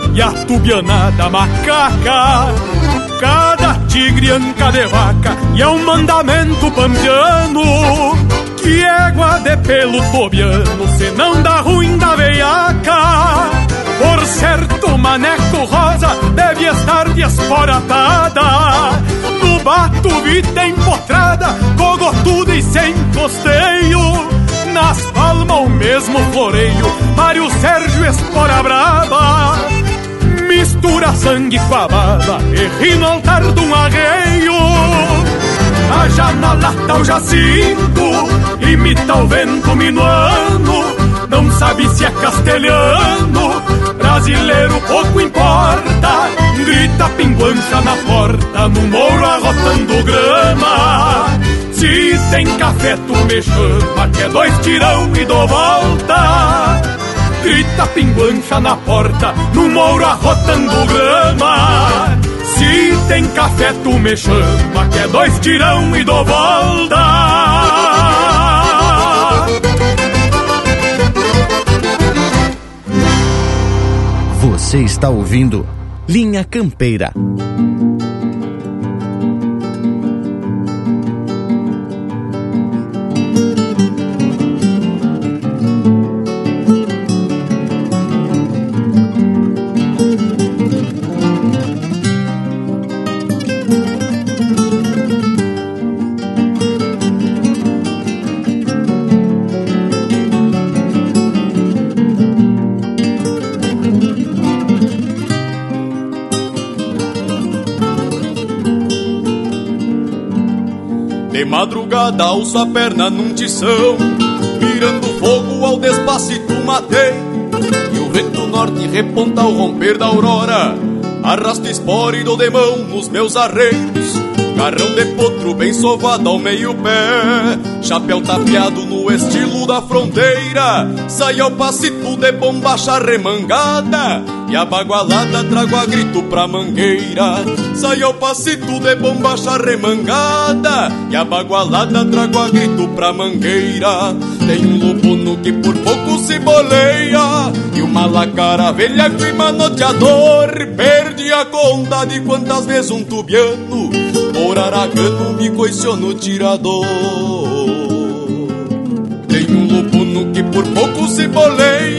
e a tubianada macaca Cada tigre anca de vaca e é um mandamento pampiano Que égua de pelo tobiano, se não dá ruim da veiaca por certo, maneco rosa deve estar desporatada bato, vita empotrada, cogotuda e sem costeio. Nas palmas o mesmo floreio, Mário Sérgio Espora Brava. Mistura sangue com a baba e ri no altar de um arreio. Haja na lata o jacinto, imita o vento minuano. Não sabe se é castelhano, brasileiro pouco importa. Grita pinguancha na porta, no mouro arrotando grama. Se tem café, tu me chama, que é dois tirão e dou volta. Grita pinguancha na porta, no mouro arrotando grama. Se tem café, tu me chama, que é dois tirão e dou volta. Você está ouvindo Linha Campeira. Madrugada alço a perna num tição Mirando fogo ao despacito matei E o vento norte reponta ao romper da aurora Arrasto espora e dou de mão nos meus arreios. Carrão de potro bem sovado ao meio pé Chapéu tapeado no estilo da fronteira. Sai ao passito de bombacha remangada E a bagualada trago a grito pra mangueira. Sai ao passito de bombacha remangada E a bagualada trago a grito pra mangueira. Tem um lupuno que por pouco se boleia. E uma lacara velha que manoteador Perde a conta de quantas vezes um tubiano. Por aragano me coiciou no tirador. Tem um lupuno que por pouco se boleia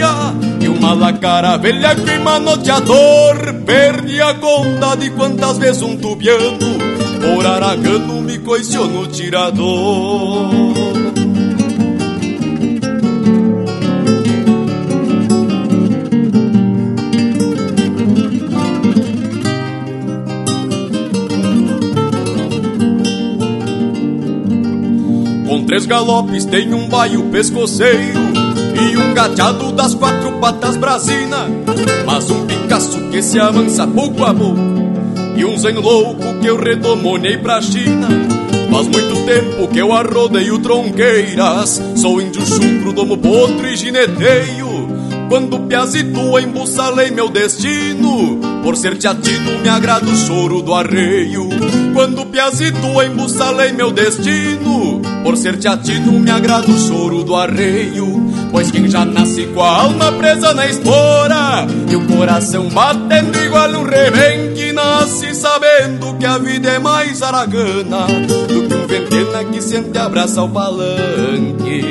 Uma lacara velha que manoteador Perde a conta de quantas vezes um tubiano Por aragano me coiciou no tirador. Três galopes tem um baio pescoceiro E um gateado das quatro patas brasina. Mas um Picasso que se avança pouco a pouco E um zen louco que eu redomonei pra China. Faz muito tempo que eu arrodeio tronqueiras Sou índio chucro, domo potro e gineteio. Quando piazito embussalei meu destino Por ser teatino me agrada o choro do arreio. Quando piazito embussalei meu destino por ser teatino me agrada o choro do arreio Pois quem já nasce com a alma presa na espora E o coração batendo igual um rebenque Nasce sabendo que a vida é mais aragana Do que um ventena que sente abraça ao palanque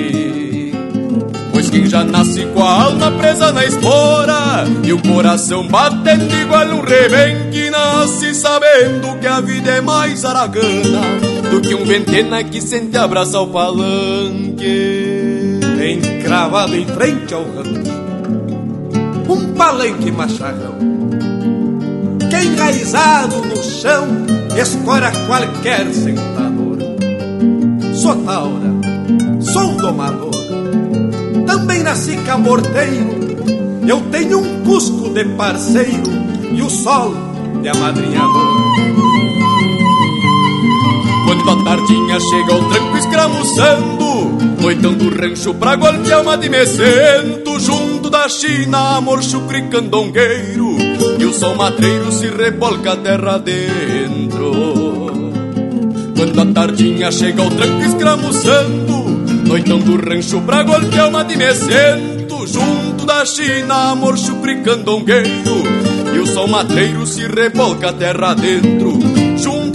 Pois quem já nasce com a alma presa na espora E o coração batendo igual um rebenque Nasce sabendo que a vida é mais aragana do que um ventena que sente abraça ao palanque. Encravado em frente ao rancho, um palanque macharrão, que enraizado no chão escora qualquer sentador. Sou taura, sou domador, também nasci camorteiro, eu tenho um cusco de parceiro e o sol de amadrinhador. Quando a tardinha chega o tranco escramuçando Noitão do rancho pra golpear uma de mecento Junto da China, amor chucre candongueiro. E o sol matreiro se rebolca a terra dentro. Quando a tardinha chega o tranco escramuçando. Noitão do rancho pra golpear uma de mecento Junto da China, amor chucre candongueiro. E o sol matreiro se rebolca a terra dentro.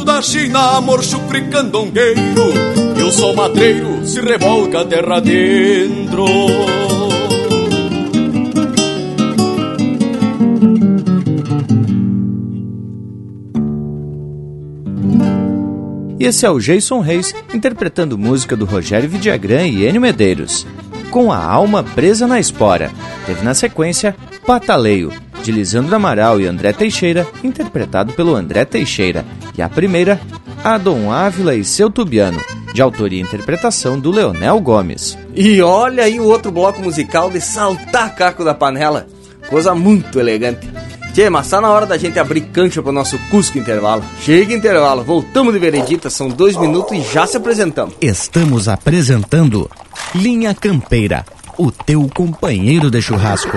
Da China, amor chucre candongueiro o sol madreiro se revolca a terra dentro. E esse é o Jason Reis interpretando música do Rogério Vidagrã e Enio Medeiros, com a alma presa na espora. Teve na sequência Pataleio, de Lisandro Amaral e André Teixeira, interpretado pelo André Teixeira, e a primeira, Adon Ávila e seu Tubiano, de autoria e interpretação do Leonel Gomes. E olha aí o outro bloco musical de saltar caco da panela, coisa muito elegante. Tchê, mas tá na hora da gente abrir cancha pro nosso Cusco Intervalo. Chega intervalo, voltamos de veredita, são dois minutos e já se apresentamos. Estamos apresentando Linha Campeira, o teu companheiro de churrasco.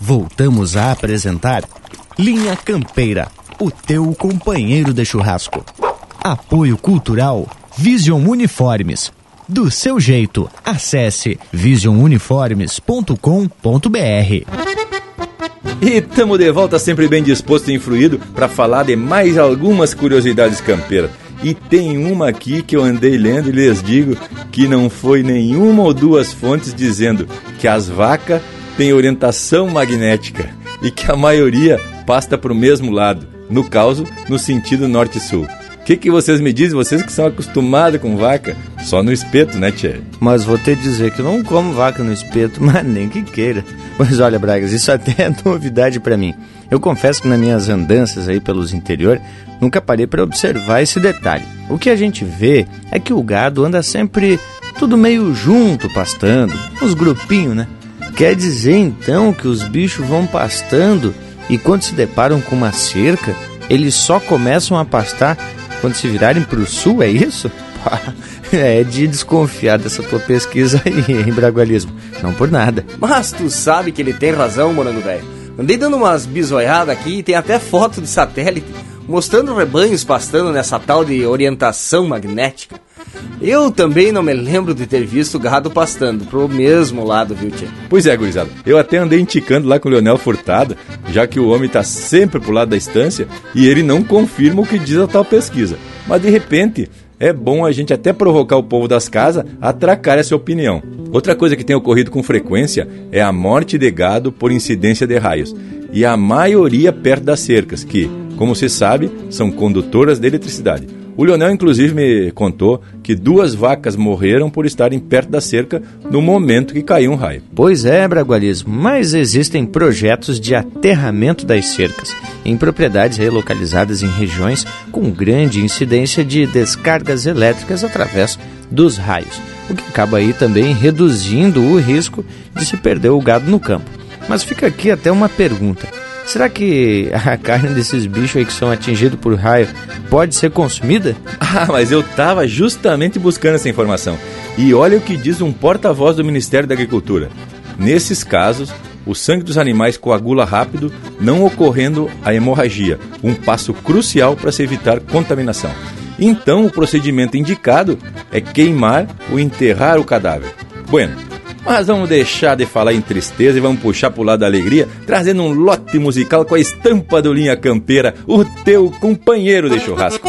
Voltamos a apresentar Linha Campeira, o teu companheiro de churrasco. Apoio Cultural Vision Uniformes. Do seu jeito, acesse visionuniformes.com.br. E tamo de volta sempre bem disposto e influído para falar de mais algumas curiosidades campeiras. E tem uma aqui que eu andei lendo e lhes digo que não foi nenhuma ou duas fontes dizendo que as vacas têm orientação magnética e que a maioria pasta para o mesmo lado, no caso, no sentido norte-sul. O que, que vocês me dizem, vocês que são acostumados com vaca? Só no espeto, né, Tchê? Mas vou te dizer que eu não como vaca no espeto, [LAUGHS] mas nem que queira. Pois olha, Bragas, isso até é novidade para mim. Eu confesso que nas minhas andanças aí pelos interior, nunca parei para observar esse detalhe. O que a gente vê é que o gado anda sempre tudo meio junto, pastando, uns grupinhos, né? Quer dizer então que os bichos vão pastando e quando se deparam com uma cerca, eles só começam a pastar quando se virarem para o sul, é isso? [LAUGHS] É de desconfiar dessa tua pesquisa aí, em Bragualismo. Não por nada. Mas tu sabe que ele tem razão, morango velho. Andei dando umas bisoiadas aqui e tem até foto de satélite mostrando rebanhos pastando nessa tal de orientação magnética. Eu também não me lembro de ter visto gado pastando pro mesmo lado, viu, tia? Pois é, gurizada. Eu até andei indicando lá com o Leonel Furtado, já que o homem tá sempre pro lado da estância e ele não confirma o que diz a tal pesquisa. Mas de repente, é bom a gente até provocar o povo das casas a tracar essa opinião. Outra coisa que tem ocorrido com frequência é a morte de gado por incidência de raios, e a maioria perto das cercas, que, como se sabe, são condutoras de eletricidade. O Leonel, inclusive, me contou que duas vacas morreram por estarem perto da cerca no momento que caiu um raio. Pois é, Bragualismo, mas existem projetos de aterramento das cercas em propriedades relocalizadas em regiões com grande incidência de descargas elétricas através dos raios, o que acaba aí também reduzindo o risco de se perder o gado no campo. Mas fica aqui até uma pergunta. Será que a carne desses bichos aí que são atingidos por raio pode ser consumida? [LAUGHS] Ah, mas eu tava justamente buscando essa informação. E olha o que diz um porta-voz do Ministério da Agricultura. Nesses casos, o sangue dos animais coagula rápido, não ocorrendo a hemorragia, um passo crucial para se evitar contaminação. Então, o procedimento indicado é queimar ou enterrar o cadáver. Bueno, mas vamos deixar de falar em tristeza e vamos puxar pro lado da alegria, trazendo um lote musical com a estampa do Linha Campeira, o teu companheiro de churrasco.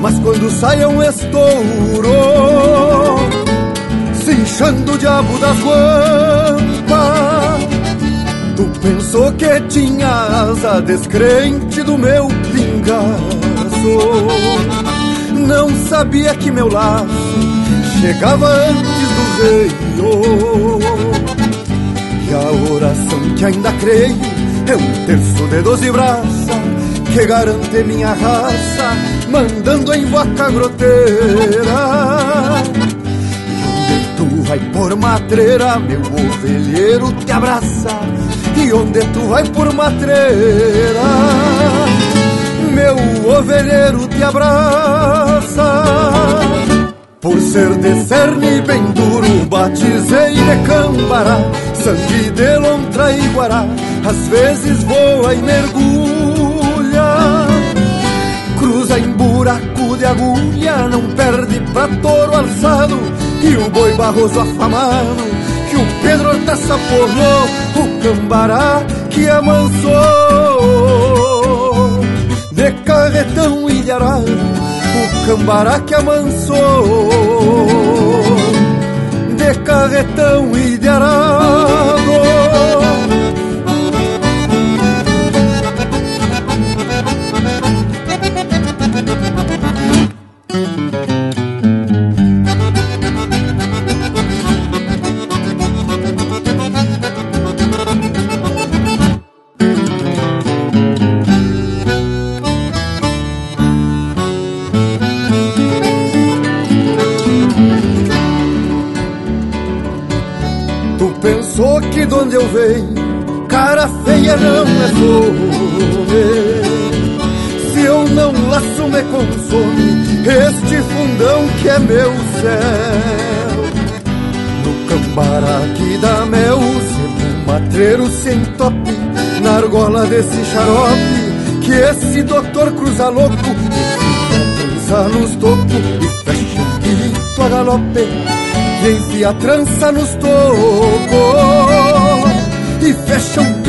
mas quando sai é um estouro Se inchando o diabo das guampas. Tu pensou que tinha asa descrente do meu pingaço. Não sabia que meu laço chegava antes do veio. E a oração que ainda creio é um terço de doze braças Que garante minha raça mandando em vaca groteira. E onde tu vai por matreira, meu ovelheiro te abraça. E onde tu vai por matreira, meu ovelheiro te abraça. Por ser de cerne bem duro, batizei de cambará, sangue de lontra e guará, às vezes voa e mergulha em buraco de agulha, não perde pra touro alçado, e o boi barroso afamado, que o Pedro Hortaça porrou, o cambará que amansou, de carretão e de arado, o cambará que amansou, de carretão e não é fome. Se eu não laço me consome este fundão que é meu céu. No cambará que dá mel, sebo matreiro sem tope, na argola desse xarope, que esse doutor cruza louco, enfia nos tocos e fecha o pito a galope e enfia a trança nos tocos e fecha um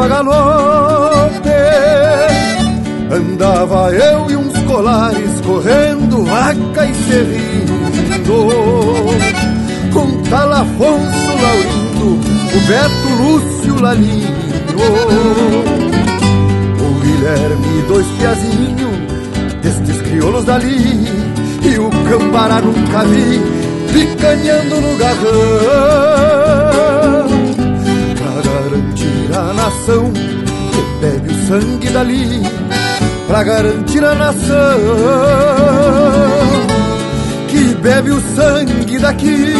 a galope. Andava eu e uns colares correndo vaca e serrindo, com tal Afonso Laurindo, o Beto Lúcio Lalinho, o Guilherme dois piazinhos destes crioulos dali. E o Cambará nunca vi picanhando no garrão a nação que bebe o sangue dali Pra garantir a nação que bebe o sangue daqui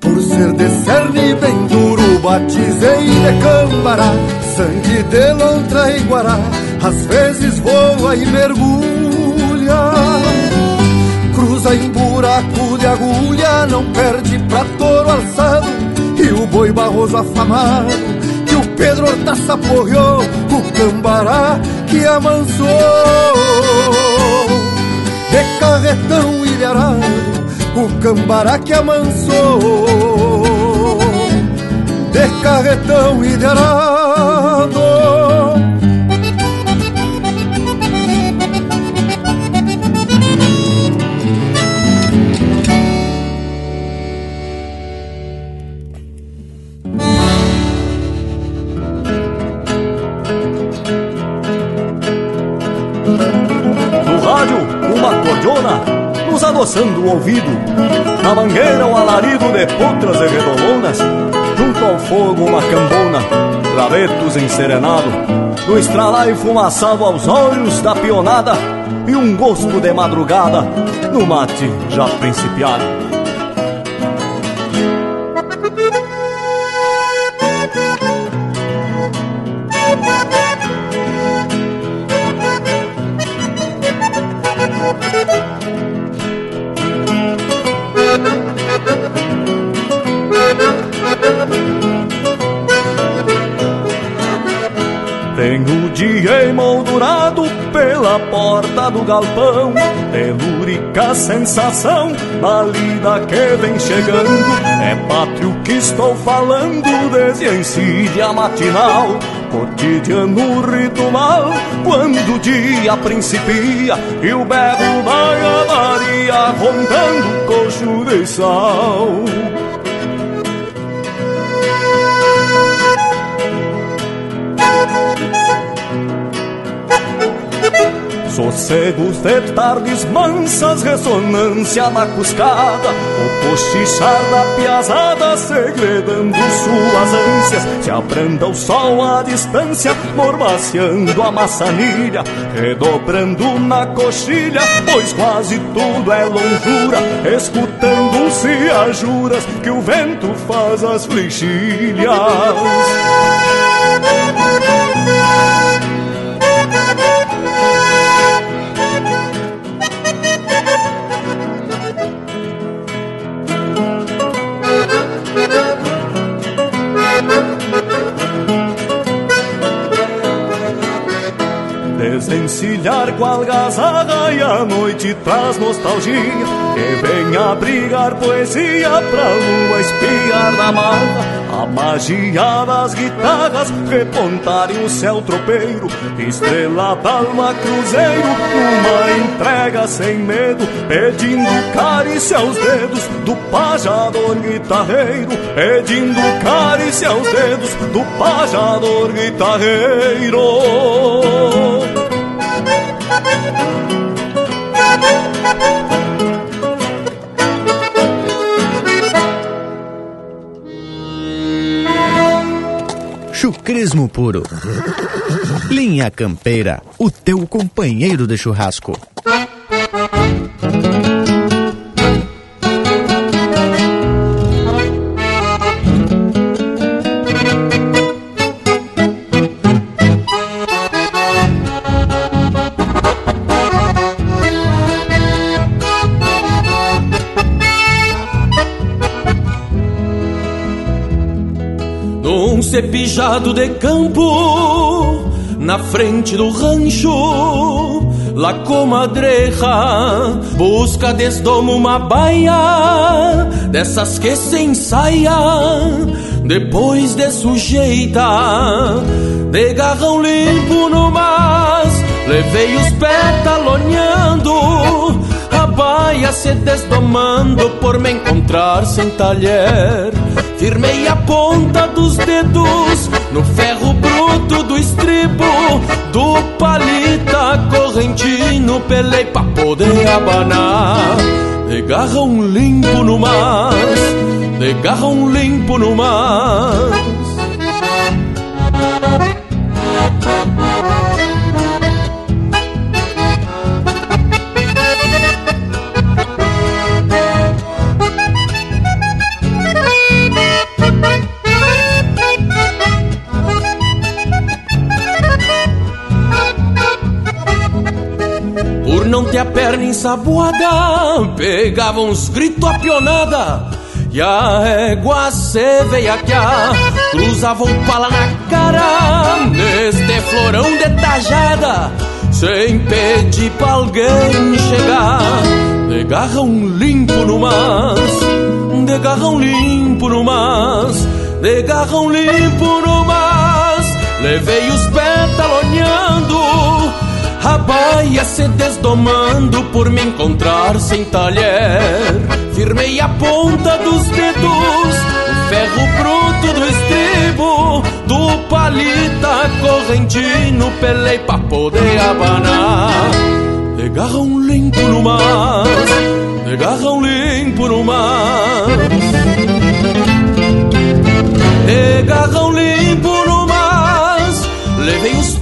Por ser de cerne bem duro, batizei de cambará Sangue de lontra e guará, às vezes voa e mergulha cruza em buraco de agulha, não perde pra touro alçado. E o boi barroso afamado, que o Pedro Hortaça porreou, o cambará que amansou. De carretão e de arado, o cambará que amansou. De carretão e adoçando o ouvido. Na mangueira, um alarido de potras e redolonas. Junto ao fogo, uma cambona, gravetos enserenado. No estralar fumaçado aos olhos da pionada. E um gosto de madrugada no mate já principiado. Dia emoldurado pela porta do galpão. Telúrica sensação na lida que vem chegando. É pátrio que estou falando desde a insídia matinal. Cotidiano ritual quando o dia principia E o berro da gadaria rondando coxo de sal Sossegos de tardes mansas, ressonância na cuscada, o cochichar da piazada, segredando suas ânsias. Se abranda o sol à distância, mormaciando a maçanilha, redobrando na coxilha, pois quase tudo é longura, escutando-se as juras que o vento faz as flechilhas. Desencilhar qual gazaga e a noite traz nostalgia. Que vem abrigar poesia pra lua espiar na mala A magia das guitarras repontarem o céu tropeiro. Estrela d'alma cruzeiro numa entrega sem medo. Pedindo carícia aos dedos do pajador guitarreiro. Pedindo carícia aos dedos do pajador guitarreiro Chucrismo puro. Linha Campeira, o teu companheiro de churrasco. Cepijado de campo na frente do rancho. La comadreja busca desdomo uma baia dessas que se ensaia depois de sujeita de garrão limpo no mas levei os pés talonhando a baia se desdomando por me encontrar sem talher Firmei a ponta dos dedos no ferro bruto do estribo do palita correntino, pelei pra poder abanar. De garrão limpo no mas, de garrão limpo no mas. Ensaboada, pegava uns gritos a. E a égua se veiaquear, cruzava um pala na cara, neste florão de tajada, sem pedir pra alguém chegar. De garrão limpo no mas, de garrão limpo no mas, de garrão limpo no mas, levei os talonhando a baia se desdomando por me encontrar sem talher. Firmei a ponta dos dedos, o ferro bruto do estribo, do palita correntino, pelei pra poder abanar. De garrão limpo no mar, de garrão limpo no mar. De garrão limpo no mar, levei os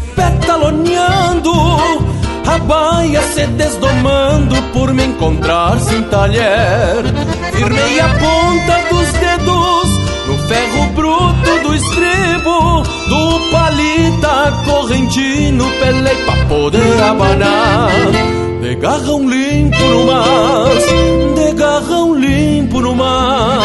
a baia se desdomando por me encontrar sem talher. Firmei a ponta dos dedos no ferro bruto do estribo, do palita correntino, pelei pra poder abanar. De garrão limpo no mas, de garrão limpo no mas.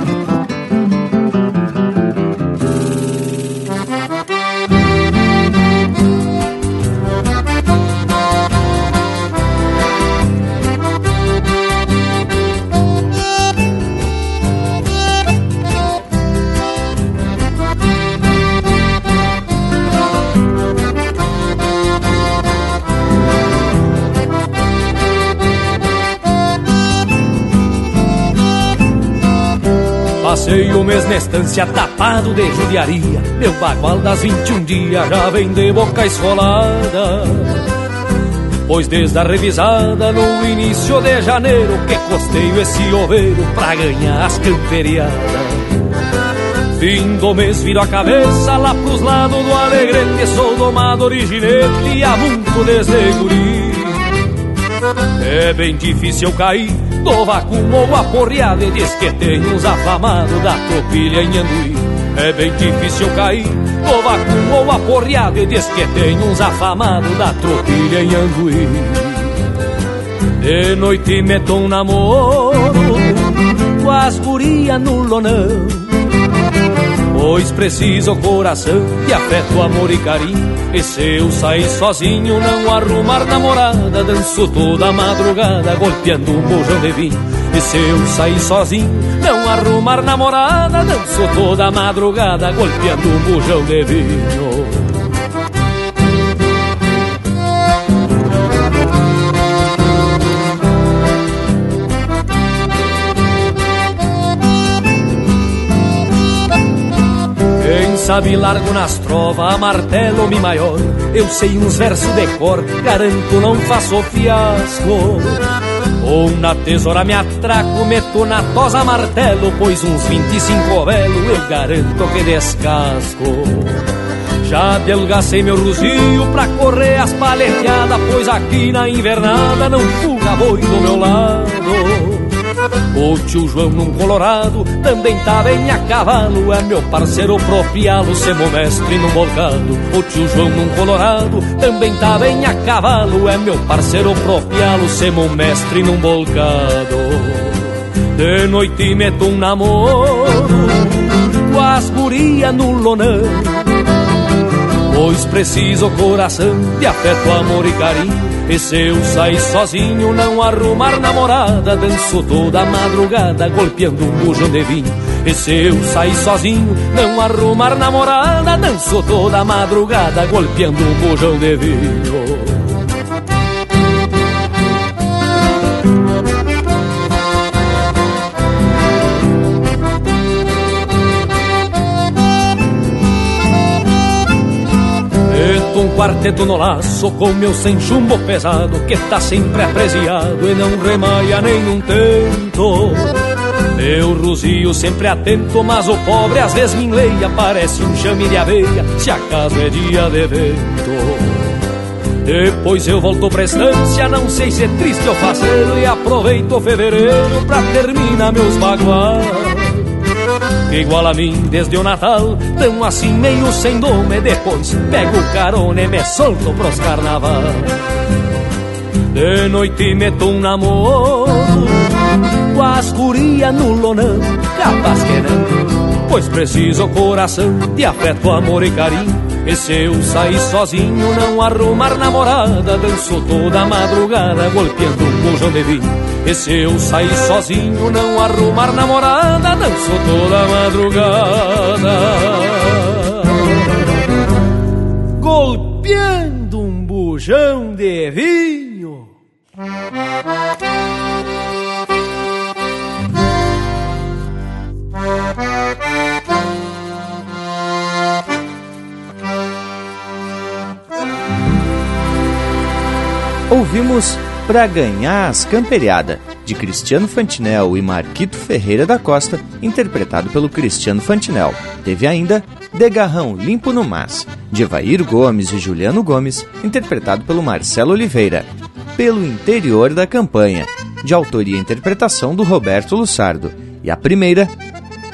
Passei o mês na estância tapado de judiaria. Meu bagual das 21 dias já vem de boca esfolada. Pois desde a revisada no início de janeiro Que costeio esse oveiro pra ganhar as camperiadas. Fim do mês viro a cabeça lá pros lados do Alegrete Sou domador e ginete e muito desde guri É bem difícil cair. Do vacum ou aporreado E diz que tem uns afamados da tropilha em Anduí. É bem difícil cair. Do vacum ou aporreado E diz que tem uns afamados da tropilha em Anduí. De noite meto um namoro Com as gurias no lonão Pois preciso coração de afeto, amor e carinho. E se eu sair sozinho não arrumar namorada. Danço toda madrugada golpeando um bojão de vinho. E se eu sair sozinho não arrumar namorada. Danço toda madrugada golpeando um bojão de vinho sabe largo nas trovas, a martelo mi maior. Eu sei uns versos de cor, garanto não faço fiasco. Ou na tesoura me atraco, meto na tosa martelo, pois uns 25 velo eu garanto que descasco. Já delgacei meu ruzio pra correr as paleteadas, pois aqui na invernada não fuga boi do meu lado. O tio João num colorado também tá bem a cavalo É meu parceiro propialo, semo mestre num volcado O tio João num colorado também tá bem a cavalo É meu parceiro propialo, semo mestre num volcado De noite meto um namoro Com as guria no lonão. Pois preciso coração de afeto, amor e carinho e se eu sair sozinho, não arrumar namorada, danço toda madrugada, golpeando um bujão de vinho. E se eu sair sozinho, não arrumar namorada, danço toda madrugada, golpeando um bujão de vinho. Um quarteto no laço com meu sem chumbo pesado que tá sempre apreciado e não remaia nenhum tento. Meu ruzio sempre atento, mas o pobre às vezes me enleia, parece um chame de aveia, se acaso é dia de vento. Depois eu volto pra estância, não sei se é triste ou faceiro, e aproveito fevereiro pra terminar meus baguais igual a mim desde o Natal, tão assim meio sem dome, depois pego carona e me solto pros carnaval. De noite meto um namoro, com as guria no lonão, capaz que não, pois preciso coração de afeto, amor e carinho. E se eu sair sozinho, não arrumar namorada, danço toda madrugada, golpeando um bujão de vinho. E se eu sair sozinho, não arrumar namorada, danço toda madrugada. Golpeando um bujão de vinho. Ouvimos para ganhar as camperiada, de Cristiano Fantinel e Marquito Ferreira da Costa, interpretado pelo Cristiano Fantinel. Teve ainda De Garrão Limpo no Mas, de Evair Gomes e Juliano Gomes, interpretado pelo Marcelo Oliveira. Pelo Interior da Campanha, de autoria e interpretação do Roberto Lussardo. E a primeira,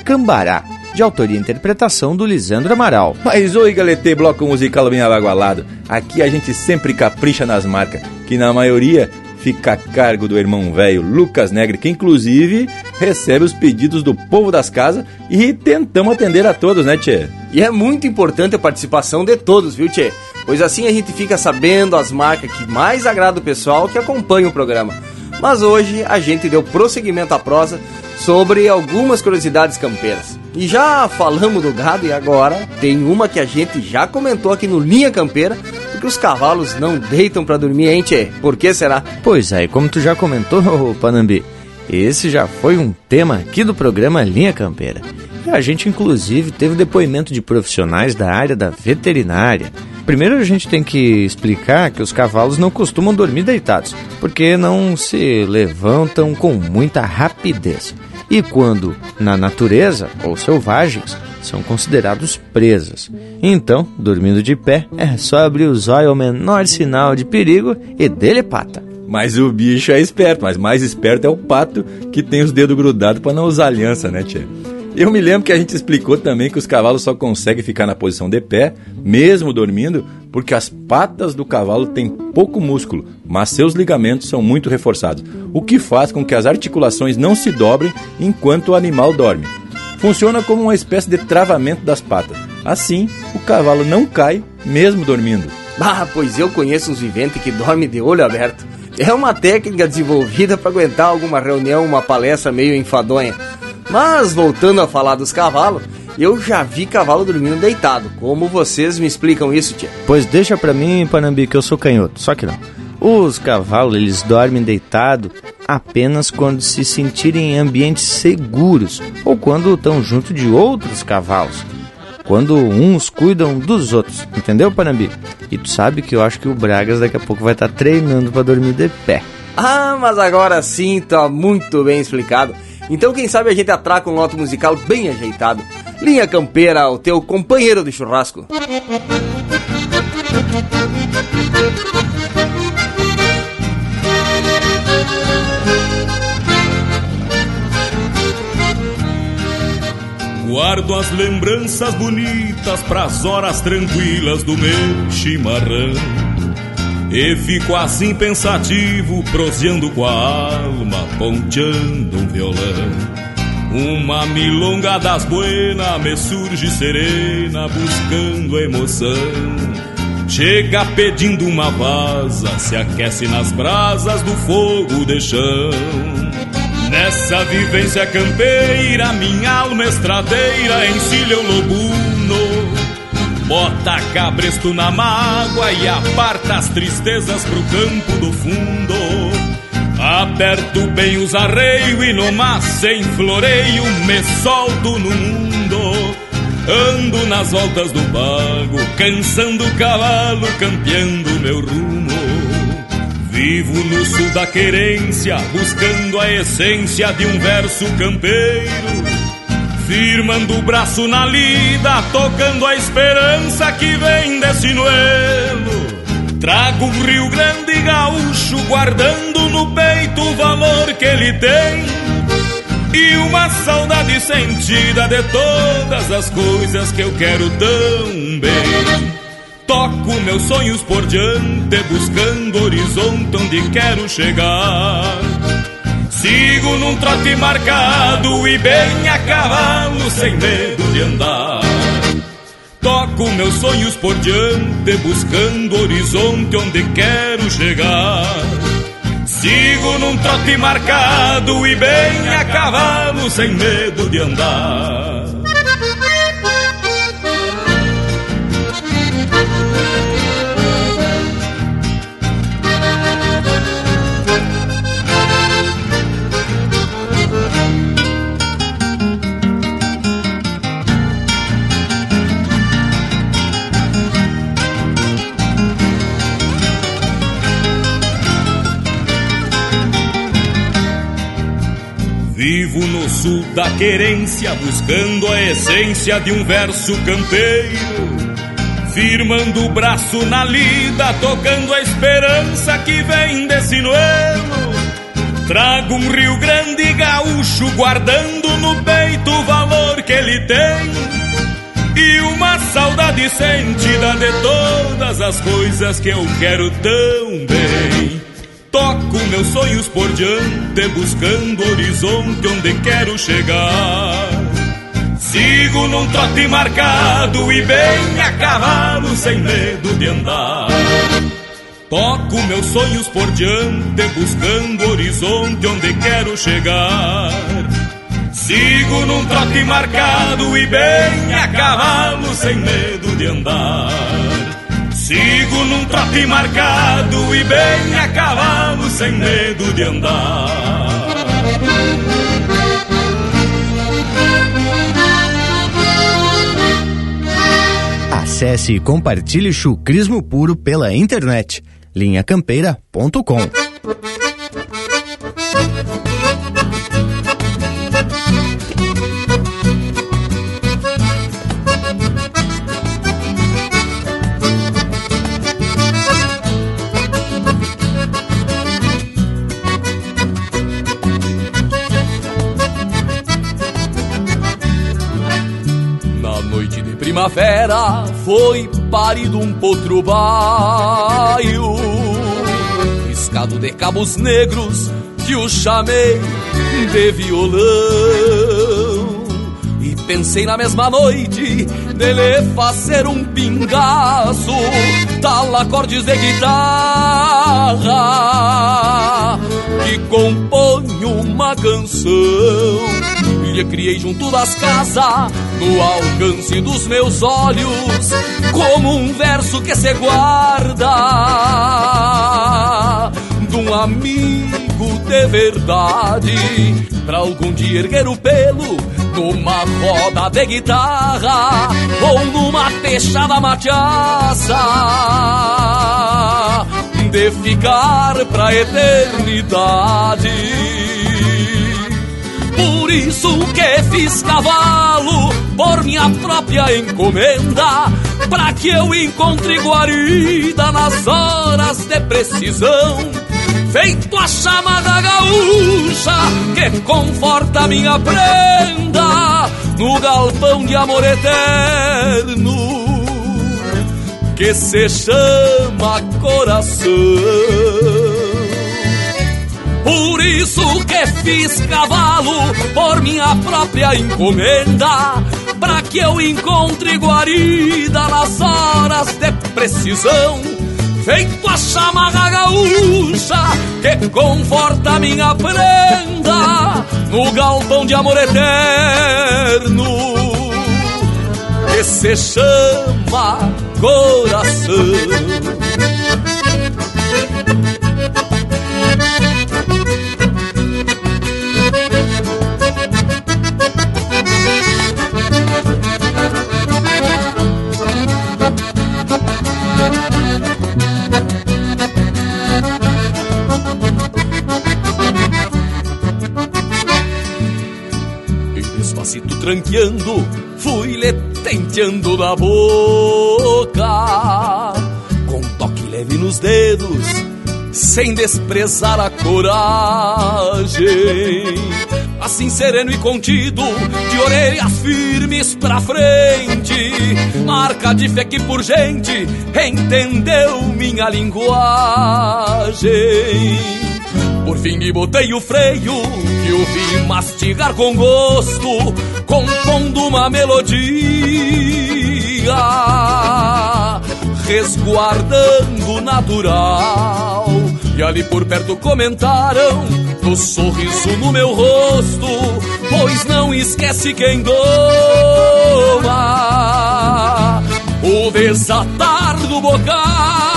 Cambará, de autoria e interpretação do Lisandro Amaral. Mas oi, galetê, bloco musical bem abagualado. Aqui a gente sempre capricha nas marcas, que na maioria fica a cargo do irmão velho Lucas Negre, que inclusive recebe os pedidos do povo das casas e tentamos atender a todos, né, Tchê? E é muito importante a participação de todos, viu, Tchê? Pois assim a gente fica sabendo as marcas que mais agrada o pessoal que acompanha o programa. Mas hoje a gente deu prosseguimento à prosa sobre algumas curiosidades campeiras. E já falamos do gado e agora tem uma que a gente já comentou aqui no Linha Campeira, porque os cavalos não deitam para dormir, hein, tchê? Por que será? Pois é, como tu já comentou, [LAUGHS] Panambi, esse já foi um tema aqui do programa Linha Campeira. E a gente, inclusive, teve depoimento de profissionais da área da veterinária. Primeiro a gente tem que explicar que os cavalos não costumam dormir deitados, porque não se levantam com muita rapidez e quando na natureza ou selvagens são considerados presas. Então, dormindo de pé, é só abrir os olhos ao menor sinal de perigo e dele pata. Mas o bicho é esperto, mas mais esperto é o pato que tem os dedos grudados para não usar aliança, né, Tia? Eu me lembro que a gente explicou também que os cavalos só conseguem ficar na posição de pé, mesmo dormindo, porque as patas do cavalo têm pouco músculo, mas seus ligamentos são muito reforçados, o que faz com que as articulações não se dobrem enquanto o animal dorme. Funciona como uma espécie de travamento das patas. Assim, o cavalo não cai, mesmo dormindo. Ah, pois eu conheço uns viventes que dormem de olho aberto. É uma técnica desenvolvida para aguentar alguma reunião, uma palestra meio enfadonha. Mas voltando a falar dos cavalos, eu já vi cavalo dormindo deitado. Como vocês me explicam isso, tia? Pois deixa pra mim, Panambi, que eu sou canhoto. Só que não. Os cavalos, eles dormem deitado apenas quando se sentirem em ambientes seguros ou quando estão junto de outros cavalos. Quando uns cuidam dos outros, entendeu, Panambi? E tu sabe que eu acho que o Bragas daqui a pouco vai estar tá treinando para dormir de pé. Ah, mas agora sim tá muito bem explicado. Então, quem sabe a gente atraca um lote musical bem ajeitado. Linha Campeira, o teu companheiro de churrasco. Guardo as lembranças bonitas pras horas tranquilas do meu chimarrão. E fico assim pensativo, proseando com a alma, ponteando um violão. Uma milonga das buenas me surge serena, buscando emoção. Chega pedindo uma vaza, se aquece nas brasas do fogo de chão. Nessa vivência campeira, minha alma estradeira encilha o lobuno. Bota cabresto na mágoa e aparta as tristezas pro campo do fundo. Aperto bem os arreios e no mar sem floreio me solto no mundo. Ando nas voltas do pago, cansando o cavalo, campeando meu rumo. Vivo no sul da querência, buscando a essência de um verso campeiro. Firmando o braço na lida, tocando a esperança que vem desse noelo. Trago um Rio Grande gaúcho, guardando no peito o valor que ele tem. E uma saudade sentida de todas as coisas que eu quero tão bem. Toco meus sonhos por diante, buscando horizonte onde quero chegar. Sigo num trote marcado e bem a cavalo, sem medo de andar. Toco meus sonhos por diante, buscando horizonte onde quero chegar. Sigo num trote marcado e bem a cavalo, sem medo de andar. Vivo no sul da querência, buscando a essência de um verso campeiro. Firmando o braço na lida, tocando a esperança que vem desse noelo. Trago um Rio Grande gaúcho, guardando no peito o valor que ele tem. E uma saudade sentida de todas as coisas que eu quero tão bem. Toco meus sonhos por diante, buscando horizonte onde quero chegar. Sigo num trote marcado e bem a cavalo, sem medo de andar. Toco meus sonhos por diante, buscando horizonte onde quero chegar. Sigo num trote marcado e bem a cavalo, sem medo de andar. Sigo num trote marcado e bem a cavalo, sem medo de andar. Acesse e compartilhe chucrismo puro pela internet. linhacampeira.com primavera foi parido um potro baio Riscado de cabos negros que o chamei de violão. E pensei na mesma noite nele fazer um pingaço Tal acordes de guitarra Que compõe uma canção lhe criei junto das casas, no alcance dos meus olhos, como um verso que se guarda de um amigo de verdade, pra algum dia erguer o pelo numa roda de guitarra ou numa fechada machaça de ficar pra eternidade. Por isso que fiz cavalo por minha própria encomenda, pra que eu encontre guarida nas horas de precisão. feito a chama da gaúcha que conforta minha prenda no galpão de amor eterno que se chama coração. Por isso que fiz cavalo por minha própria encomenda, para que eu encontre guarida nas horas de precisão. Feito a chamarra gaúcha que conforta minha prenda no galpão de amor eterno que se chama coração. Tranqueando, fui lhe tenteando na boca, com toque leve nos dedos, sem desprezar a coragem. Assim sereno e contido, de orelhas firmes pra frente, marca de fé que por gente entendeu minha linguagem. Por fim me botei o freio que o vi mastigar com gosto, compondo uma melodia, resguardando o natural. E ali por perto comentaram do sorriso no meu rosto, pois não esquece quem doma o desatar do bocal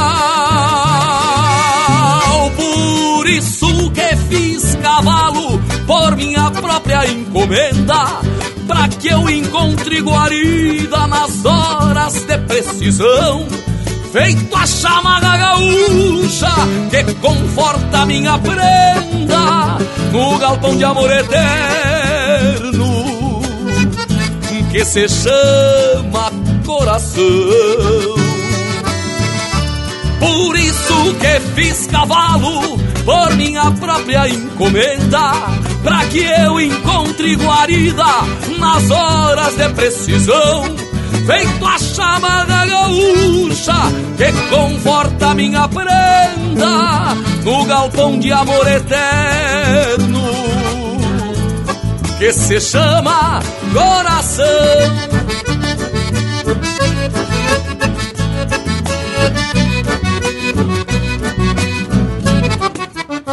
isso que fiz cavalo por minha própria encomenda, pra que eu encontre guarida nas horas de precisão. Feito a chama da gaúcha que conforta minha prenda no galpão de amor eterno que se chama coração. Por isso que fiz cavalo por minha própria encomenda, pra que eu encontre guarida nas horas de precisão. Feito a chama da gaúcha que conforta minha prenda no galpão de amor eterno que se chama coração.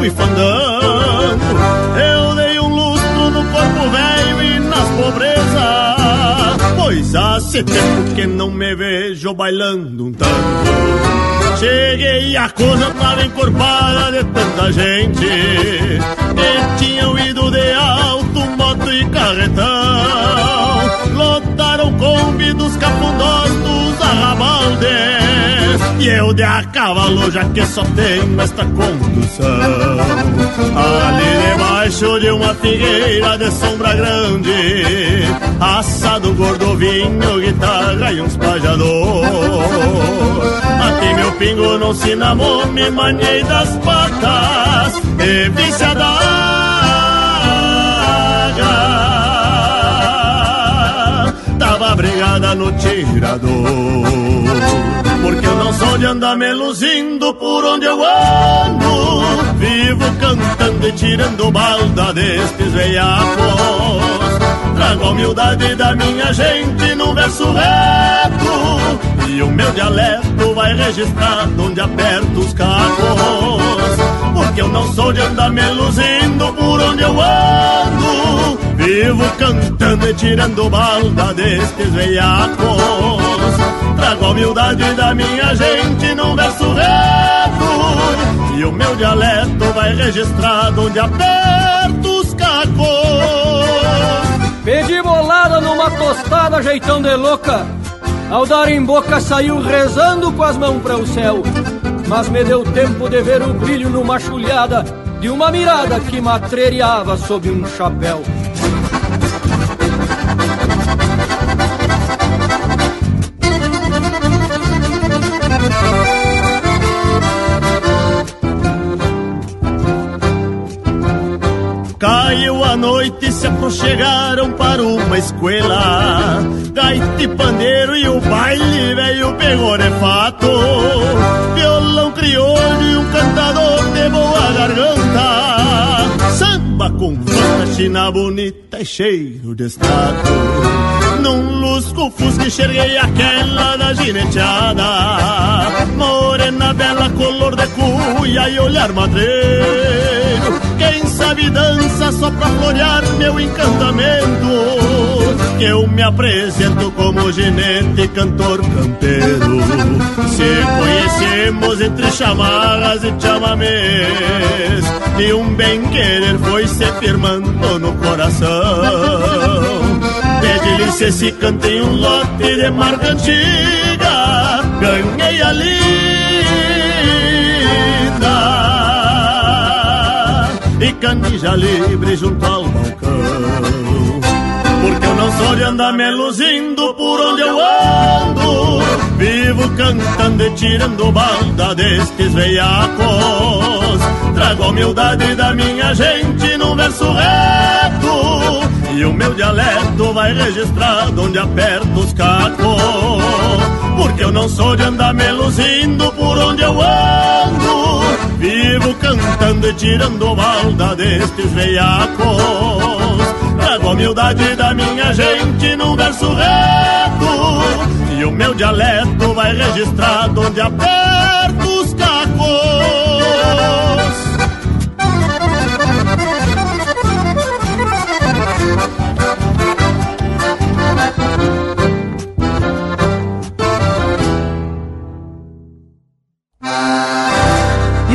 Truco e fandango. Eu dei um lustro no corpo velho e nas pobrezas, pois há tempo que não me vejo bailando um tango. Cheguei a coisa tava encorpada de tanta gente que tinham ido de alto, moto e carretão. Lotaram o combi dos capundós dos arrabaldes e eu de a cavalo já que só tenho esta condução. Ali debaixo de uma figueira de sombra grande Assado gordo, vinho, guitarra e uns pajador. Aqui meu pingo não se namou, me manhei das patas E vícia da Tava brigada no tirador eu não sou de andar me luzindo por onde eu ando. Vivo cantando e tirando balda destes veiacos. Trago a humildade da minha gente num verso reto. E o meu dialeto vai registrado onde aperto os cacos. Porque eu não sou de andar me luzindo por onde eu ando. Vivo cantando e tirando balda destes veiacos Trago a humildade da minha gente num verso reto. E o meu dialeto vai registrado onde aperto os cacos. Pedi bolada numa tostada jeitão de louca. Ao dar em boca saiu rezando com as mãos para o céu. Mas me deu tempo de ver o brilho numa chulhada De uma mirada que matreiriava sob um chapéu A noite se aproxegaram para uma escola Gaita e pandeiro e o baile veio pegou de fato. Violão crioulo e um cantador de boa garganta. Samba com fanta china bonita e cheio de estado Num lusco fusca enxerguei aquela da gineteada. Morena bela, color de cuia e olhar madreiro Quem sabe dança só pra florear meu encantamento. Que eu me apresento como ginete, cantor, campeiro. Se conhecemos entre chamarras e chamamês E um bem-querer foi se firmando no coração. Pede licença se cantei um lote de marca antiga Ganhei a canija livre junto ao balcão. Porque eu não sou de andar me luzindo por onde eu ando. Vivo cantando e tirando balda destes veiacos. Trago a humildade da minha gente num verso reto. E o meu dialeto vai registrado onde aperto os cacos. Porque eu não sou de andar me luzindo por onde eu ando Vivo cantando e tirando balda destes veiacos. Trago a humildade da minha gente num verso reto E o meu dialeto vai registrado onde aperto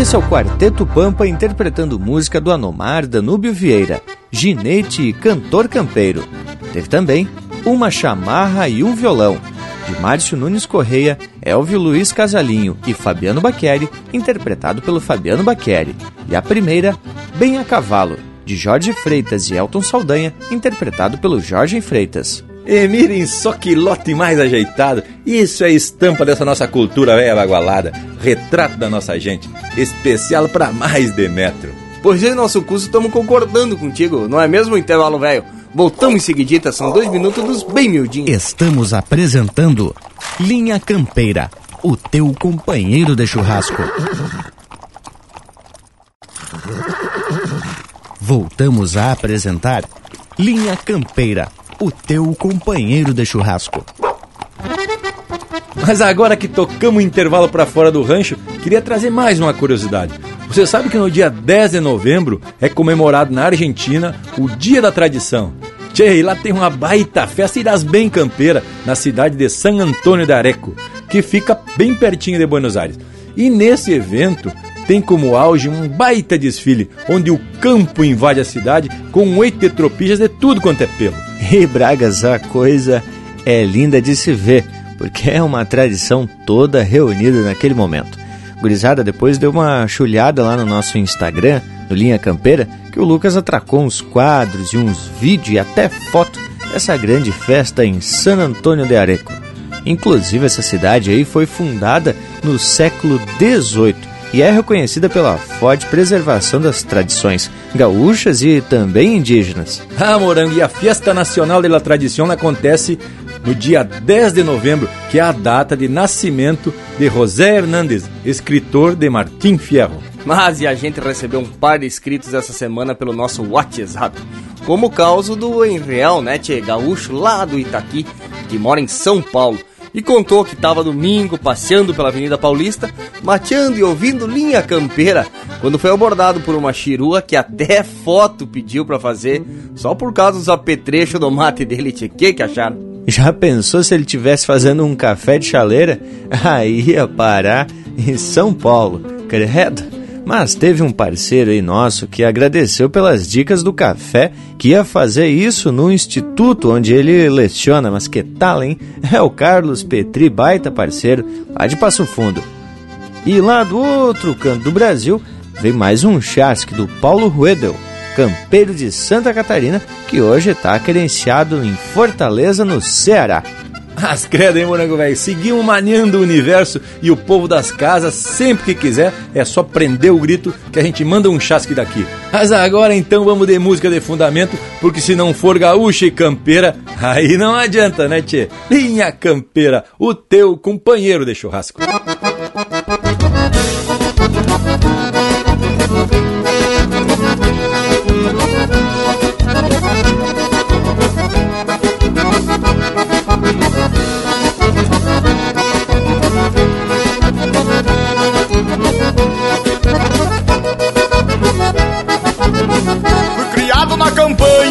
Esse é o Quarteto Pampa interpretando música do Anomar Danúbio Vieira, ginete e cantor campeiro. Teve também Uma Chamarra e um Violão, de Márcio Nunes Correia, Elvio Luiz Casalinho e Fabiano Baqueri, interpretado pelo Fabiano Baqueri. E a primeira, Bem a Cavalo, de Jorge Freitas e Elton Saldanha, interpretado pelo Jorge Freitas. E mirem só que lote mais ajeitado. Isso é estampa dessa nossa cultura velha bagualada. Retrato da nossa gente. Especial para mais de metro. Pois é, nosso curso estamos concordando contigo, não é mesmo, intervalo velho? Voltamos em seguidita, são dois minutos dos bem miudinhos. Estamos apresentando Linha Campeira, o teu companheiro de churrasco. Voltamos a apresentar Linha Campeira, o teu companheiro de churrasco. Mas agora que tocamos o intervalo para fora do rancho, queria trazer mais uma curiosidade. Você sabe que no dia 10 de novembro é comemorado na Argentina o Dia da Tradição. E lá tem uma baita festa e das bem campeira na cidade de San Antônio de Areco, que fica bem pertinho de Buenos Aires. E nesse evento tem como auge um baita desfile, onde o campo invade a cidade com oito tropijas de tudo quanto é pelo. E Bragas, a coisa é linda de se ver, porque é uma tradição toda reunida naquele momento. Gurizada, depois deu uma chulhada lá no nosso Instagram, no Linha Campeira, que o Lucas atracou uns quadros e uns vídeos e até foto dessa grande festa em San Antônio de Areco. Inclusive, essa cidade aí foi fundada no século XVIII e é reconhecida pela forte preservação das tradições gaúchas e também indígenas. Ah, Morango, e a Fiesta Nacional de la Tradición acontece no dia 10 de novembro, que é a data de nascimento de José Hernández, escritor de Martim Fierro. Mas e a gente recebeu um par de inscritos essa semana pelo nosso WhatsApp. Como o caso do Enreal, né, tchê, gaúcho lá do Itaqui, que mora em São Paulo e contou que estava domingo passeando pela Avenida Paulista, mateando e ouvindo linha campeira, quando foi abordado por uma chirua que até foto pediu para fazer, só por causa dos apetrechos do mate dele, tchê. Que que acharam? Já pensou se ele tivesse fazendo um café de chaleira? [LAUGHS] Aí ia parar em São Paulo, credo. Mas teve um parceiro aí nosso que agradeceu pelas dicas do café, que ia fazer isso no instituto onde ele leciona, mas que tal, hein? É o Carlos Petri, baita parceiro, lá de Passo Fundo. E lá do outro canto do Brasil, vem mais um chasque do Paulo Ruedel, campeiro de Santa Catarina, que hoje está credenciado em Fortaleza, no Ceará. As credo, hein, morango velho? Seguimos maniando o universo e o povo das casas, sempre que quiser, é só prender o grito que a gente manda um chasque daqui. Mas agora então vamos de música de fundamento, porque se não for gaúcha e campeira, aí não adianta, né, tchê? Linha Campeira, o teu companheiro de churrasco.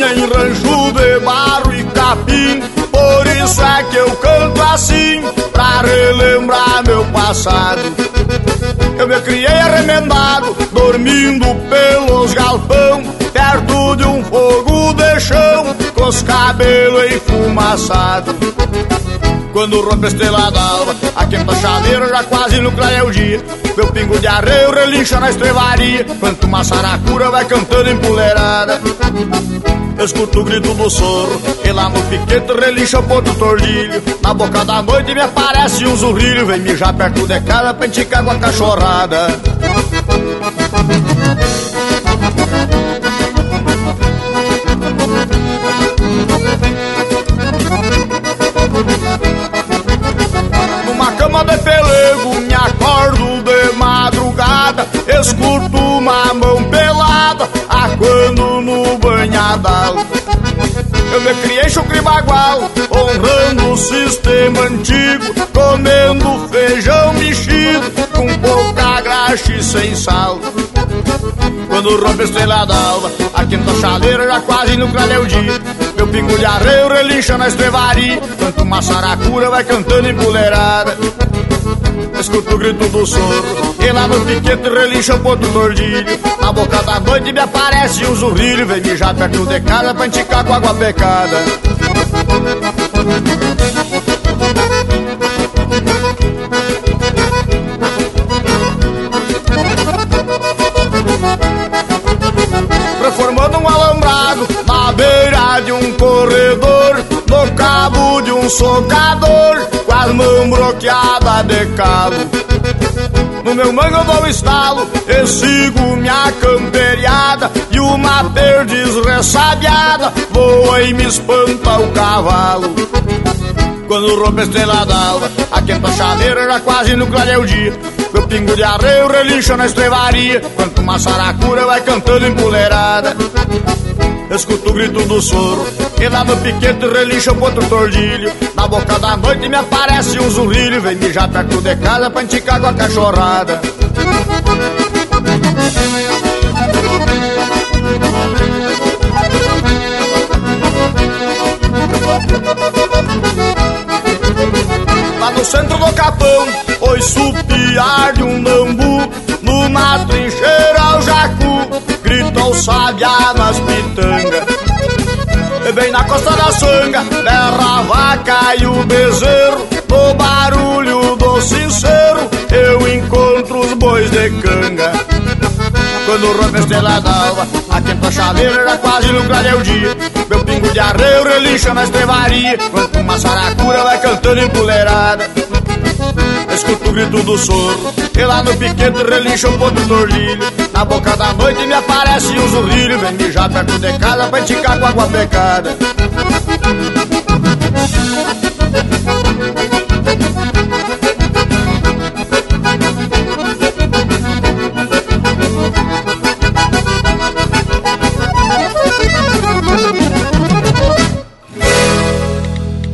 Campanha em rancho de barro e capim Por isso é que eu canto assim Pra relembrar meu passado Eu me criei arremendado Dormindo pelos galpão Perto de um fogo de chão Com os cabelos enfumaçados quando rompe a estrela d'alva, a quenta chaleira já quase no clareia o dia. Meu pingo de arreio relincha na estrevaria, quanto uma saracura vai cantando empoleirada. Escuto o grito do soro, e lá no piquete relincha ponto tordilho. Na boca da noite me aparece um zurrilho, vem mijar perto de casa pra enticar com a cachorrada. Numa cama de pelego me acordo de madrugada Escuto uma mão pelada Aquando no sonhava Eu me criei chucre bagual Honrando o sistema antigo Comendo feijão mexido Com pouca graxa e sem sal quando rompe a estrela d'alva, a quinta chaleira já quase no o dia. Meu pingo de arreio relincha na estrevaria, quanto uma saracura vai cantando empoleirada. Escuto o grito do soro, e lá no piquete relincha o ponto tordilho. Na boca da noite me aparece um zurrilho, vem mijar perto de casa pra enticar com água pecada. Transformando um alambrado na beira de um corredor No cabo de um socador Com as mãos bloqueadas de calo No meu mango eu dou estalo E sigo minha camperiada E uma perdiz ressabiada Voa e me espanta o cavalo quando rompe a estrela d'alva, a quenta chaleira já quase no clareia o dia. Meu pingo de arreio relincha na estrevaria, quanto uma saracura vai cantando empoleirada. Escuto o grito do soro, e lá no piquete relincha o ponto tordilho. Na boca da noite me aparece um zurrilho, vem mijar perto de casa pra enticar com a cachorrada. Lá no centro do capão, oi supiar de um bambu Numa trincheira o jacu, o sabiá nas pitangas bem na costa da sanga, berra a vaca e o bezerro No barulho do sincero, eu encontro os bois de canga quando rompe a estrela d'alva, a quenta chaleira já quase no clareia o dia. Meu pingo de arreio relincha na estrevaria, quanto uma saracura vai cantando empoleirada. Escuto o grito do soro, e lá no piquete relincha um ponto tordilho. Na boca da noite me aparece um zurrilho, vem mijar perto de casa pra enticar com água pecada.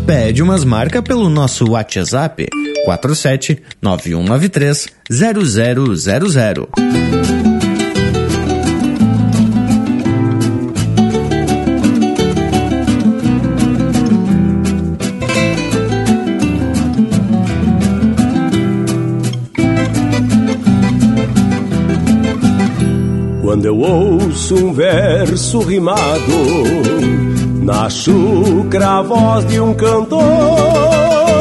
Pede umas marcas pelo nosso WhatsApp 447 9193 0000. Quando eu ouço um verso rimado, na chucra a voz de um cantor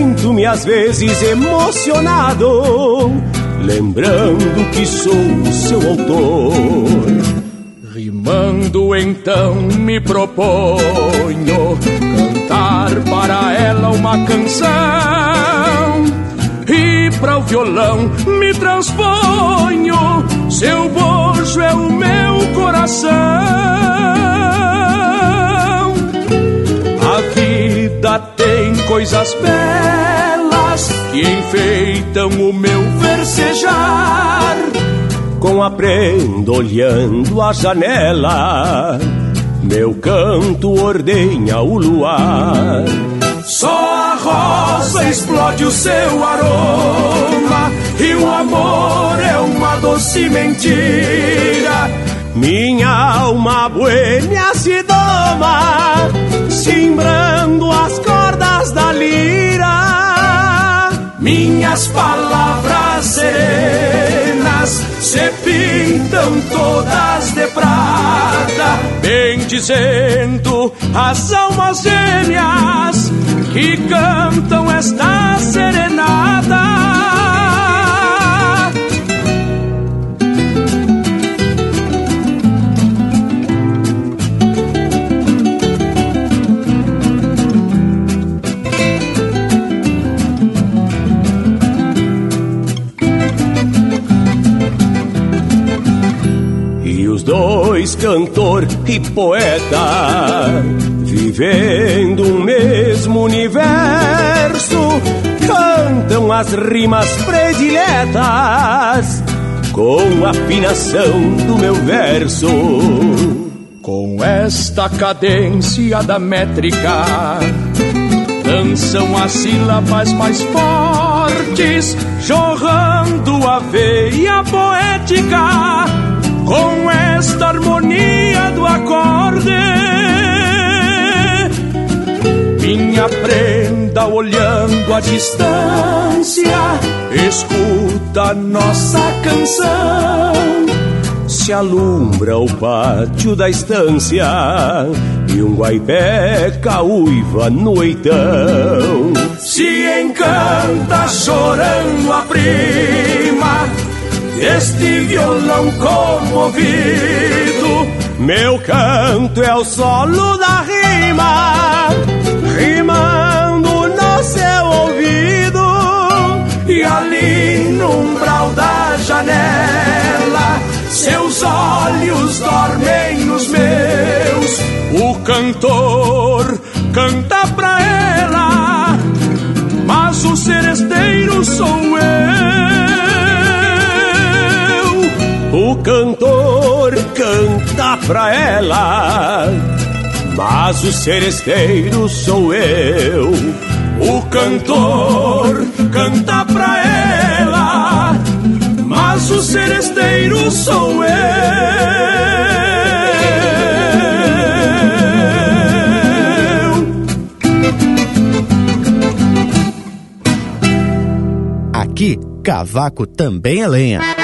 sinto-me às vezes emocionado, lembrando que sou o seu autor. Rimando então me proponho cantar para ela uma canção e para o violão me transponho. Seu bojo é o meu coração. Coisas belas que enfeitam o meu versejar com a prenda olhando a janela. Meu canto ordenha o luar. Só a rosa explode o seu aroma e o amor é uma doce mentira. Minha alma boêmia se doma, simbrando as cordas da lira. Minhas palavras serenas se pintam todas de prata, bem dizendo as almas gêmeas que cantam esta serenata. Dois, cantor e poeta, vivendo um mesmo universo, cantam as rimas prediletas com a afinação do meu verso. Com esta cadência da métrica, dançam as sílabas mais fortes, jorrando a veia poética com esta harmonia do acorde. Minha prenda olhando a distância, escuta nossa canção. Se alumbra o pátio da estância e um guaipé uiva noitão. Se encanta chorando a prima este violão comovido. Meu canto é o solo da rima, rimando no seu ouvido. E ali no umbral da janela, seus olhos dormem nos meus. O cantor canta pra ela, mas o seresteiro sou eu. Cantor canta pra ela, mas o seresteiro sou eu. O cantor canta pra ela, mas o seresteiro sou eu. Aqui, cavaco também é lenha.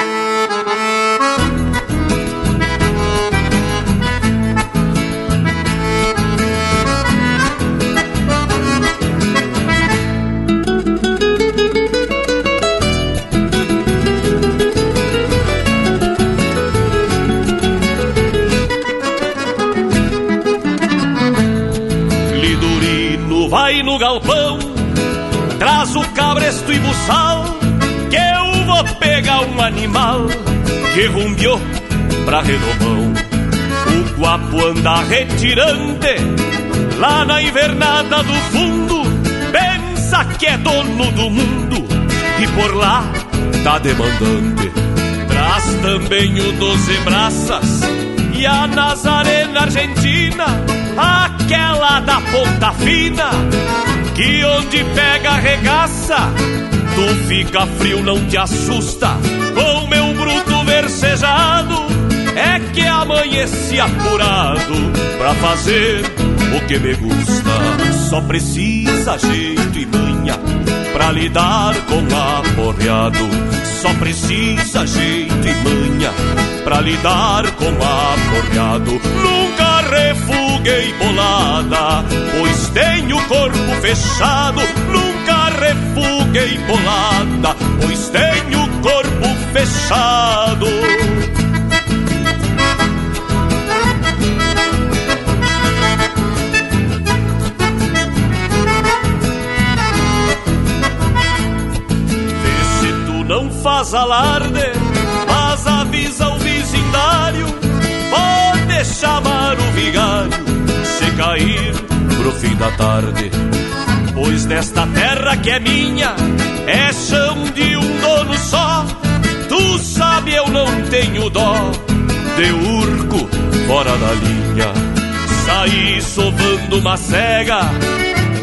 Buçal Que eu vou pegar um animal Que rumbiou pra redomão O guapo anda retirante Lá na invernada do fundo Pensa que é dono do mundo E por lá tá demandante. Traz também o Doze Braças E a Nazarena Argentina Aquela da ponta fina que onde pega regaça, tu fica frio, não te assusta. Com meu bruto versejado, é que amanheci apurado pra fazer o que me gusta. Só precisa jeito e manha pra lidar com aporreado. Só precisa jeito e manha pra lidar com aporreado. Nunca refuguei bolada, pois tenho corpo fechado. Nunca refuguei bolada, pois tenho corpo fechado. faz alarde, mas avisa o vizindário, pode chamar o vigário, se cair pro fim da tarde. Pois desta terra que é minha, é chão de um dono só, tu sabe eu não tenho dó, de urco fora da linha. Saí sovando uma cega,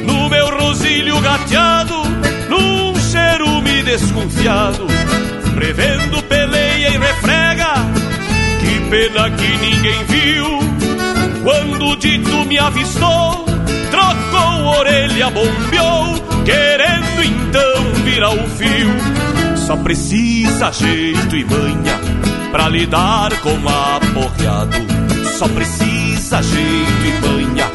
no meu rosilho gateado, num cherume desconfiado prevendo peleia e refrega. Que pena que ninguém viu quando o dito me avistou. Orelha, bombeou, querendo então virar o fio. Só precisa jeito e manha pra lidar com aporreado. Só precisa jeito e manha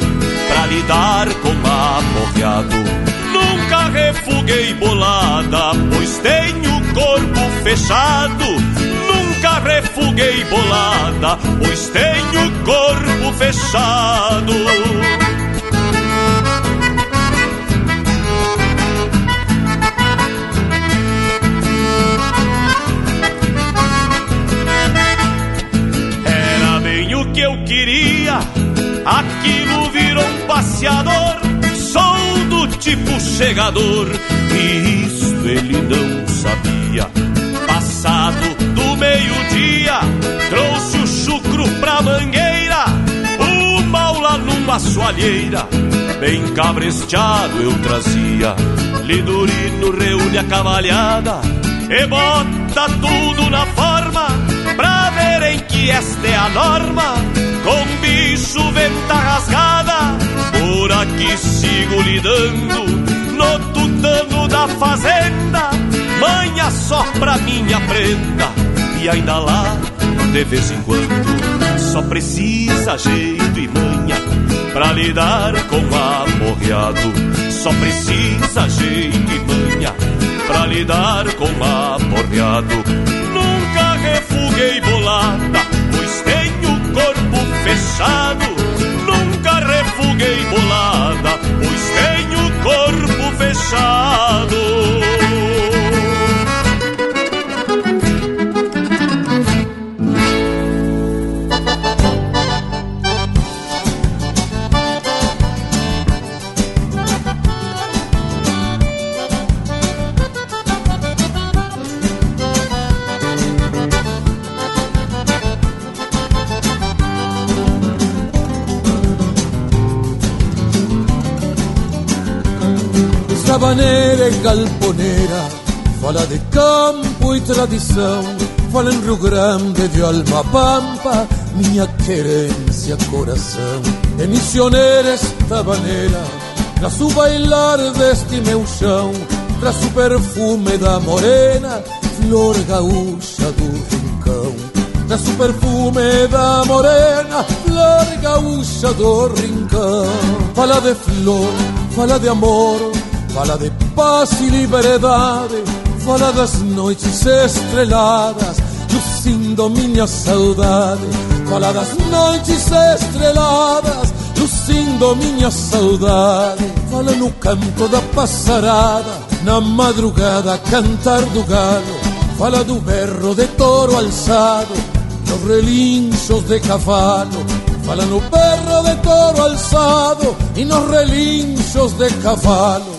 pra lidar com aporreado. Nunca refuguei bolada, pois tenho corpo fechado. Nunca refuguei bolada, pois tenho corpo fechado. Aquilo virou um passeador. Sou do tipo chegador, e isso ele não sabia passado do meio-dia, trouxe o chucro pra mangueira, mal lá numa soalheira, bem cabresteado eu trazia. Lidurino reúne a cavalhada e bota tudo na forma, que esta é a norma, com bicho venta rasgada, por aqui sigo lidando, no tutano da fazenda manha só pra minha prenda e ainda lá de vez em quando só precisa jeito e manha pra lidar com aporreado só precisa jeito e manha pra lidar com aporreado nunca refuguei bolada pois tenho corpo fechado nunca refuguei bolada pois tenho corpo fechado Sabaneira e galponera, fala de campo e tradição, fala em Rio Grande, de Alma Pampa, minha querência, coração. É missioneira esta maneira, traz o bailar deste meu chão, traz o perfume da morena, flor gaúcha do rincão. Traz o perfume da morena, flor gaúcha do rincão. Fala de flor, fala de amor, Fala de paz e liberdade Fala das noites estreladas Lucindo minha saudade. Fala das noites estreladas Lucindo minha saudade. Fala no canto da passarada Na madrugada cantar do galo Fala do berro de touro alçado Nos relinchos de cavalo. Fala no berro de touro alçado E nos relinchos de cavalo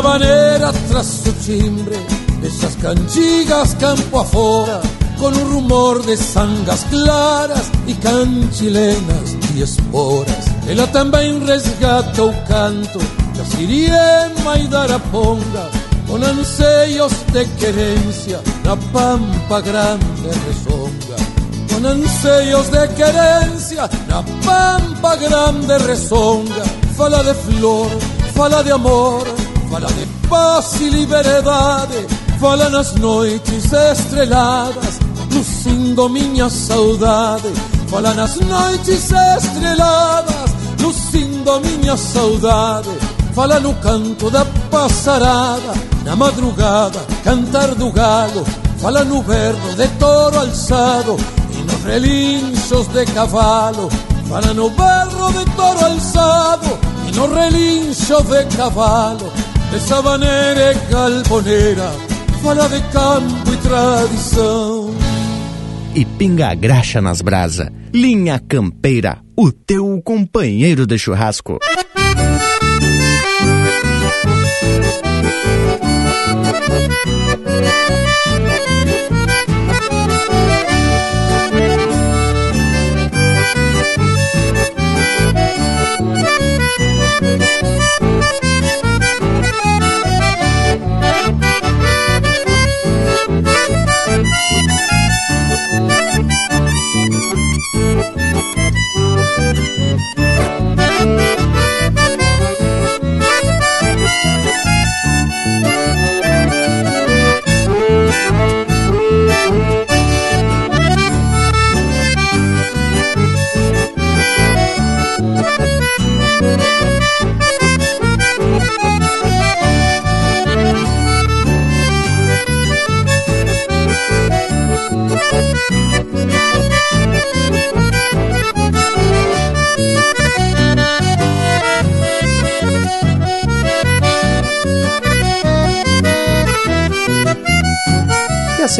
Traz o timbre Dessas cantigas campo afora con un rumor de sangas claras y canchilenas y esporas. Ela também resgata o canto da siriema e da araponga, con anseios de querencia na pampa grande resonga. Con anseios de querencia na pampa grande resonga. Fala de flor, fala de amor, fala de paz e liberdade, fala nas noites estreladas, lucindo minha saudade. Fala nas noites estreladas, lucindo minha saudade. Fala no canto da passarada, na madrugada, cantar do galo. Fala no verbo de toro alçado e nos relinchos de cavalo. Fala no berro de toro alçado e no relincho de cavalo. Essa maneira é galponera, fala de campo e tradição. E pinga graxa nas brasa. Linha Campeira, o teu companheiro de churrasco.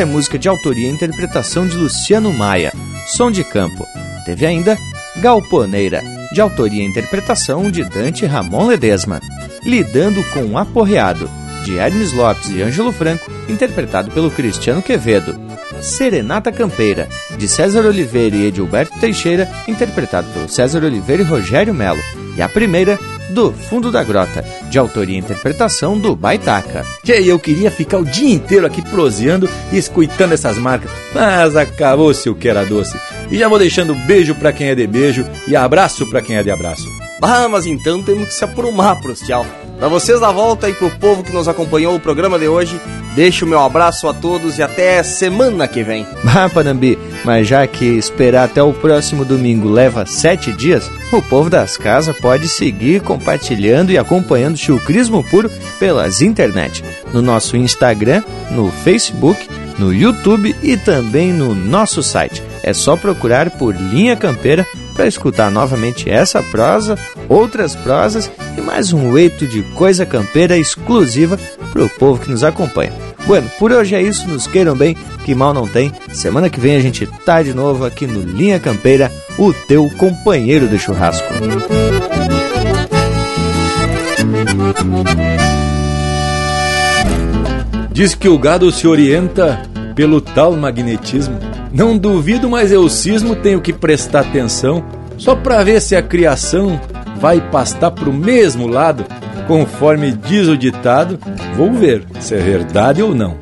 É música de autoria e interpretação de Luciano Maia, Som de Campo. Teve ainda Galponeira, de autoria e interpretação de Dante Ramon Ledesma. Lidando com o Aporreado, de Hermes Lopes e Ângelo Franco, interpretado pelo Cristiano Quevedo. Serenata Campeira, de César Oliveira e Edilberto Teixeira, interpretado pelo César Oliveira e Rogério Melo. E a primeira, do Fundo da Grota, de autoria e interpretação do Baitaca. Que eu queria ficar o dia inteiro aqui proseando e escutando essas marcas, mas acabou-se o que era doce. E já vou deixando beijo para quem é de beijo e abraço para quem é de abraço. Ah, mas então temos que se aprumar pros tchau. Pra vocês da volta e pro povo que nos acompanhou o programa de hoje, deixo o meu abraço a todos e até semana que vem. [LAUGHS] Ah, Panambi, mas já que esperar até o próximo domingo leva sete dias, o povo das casas pode seguir compartilhando e acompanhando o chucrismo puro pelas internet, no nosso Instagram, no Facebook, no YouTube e também no nosso site. É só procurar por Linha Campeira para escutar novamente essa prosa, outras prosas e mais um eito de coisa campeira exclusiva para o povo que nos acompanha. Bueno, por hoje é isso, nos queiram bem, que mal não tem. Semana que vem a gente tá de novo aqui no Linha Campeira, o teu companheiro de churrasco. Diz que o gado se orienta pelo tal magnetismo. Não duvido, mas eu cismo tenho que prestar atenção só para ver se a criação vai pastar pro mesmo lado, conforme diz o ditado. Vou ver se é verdade ou não.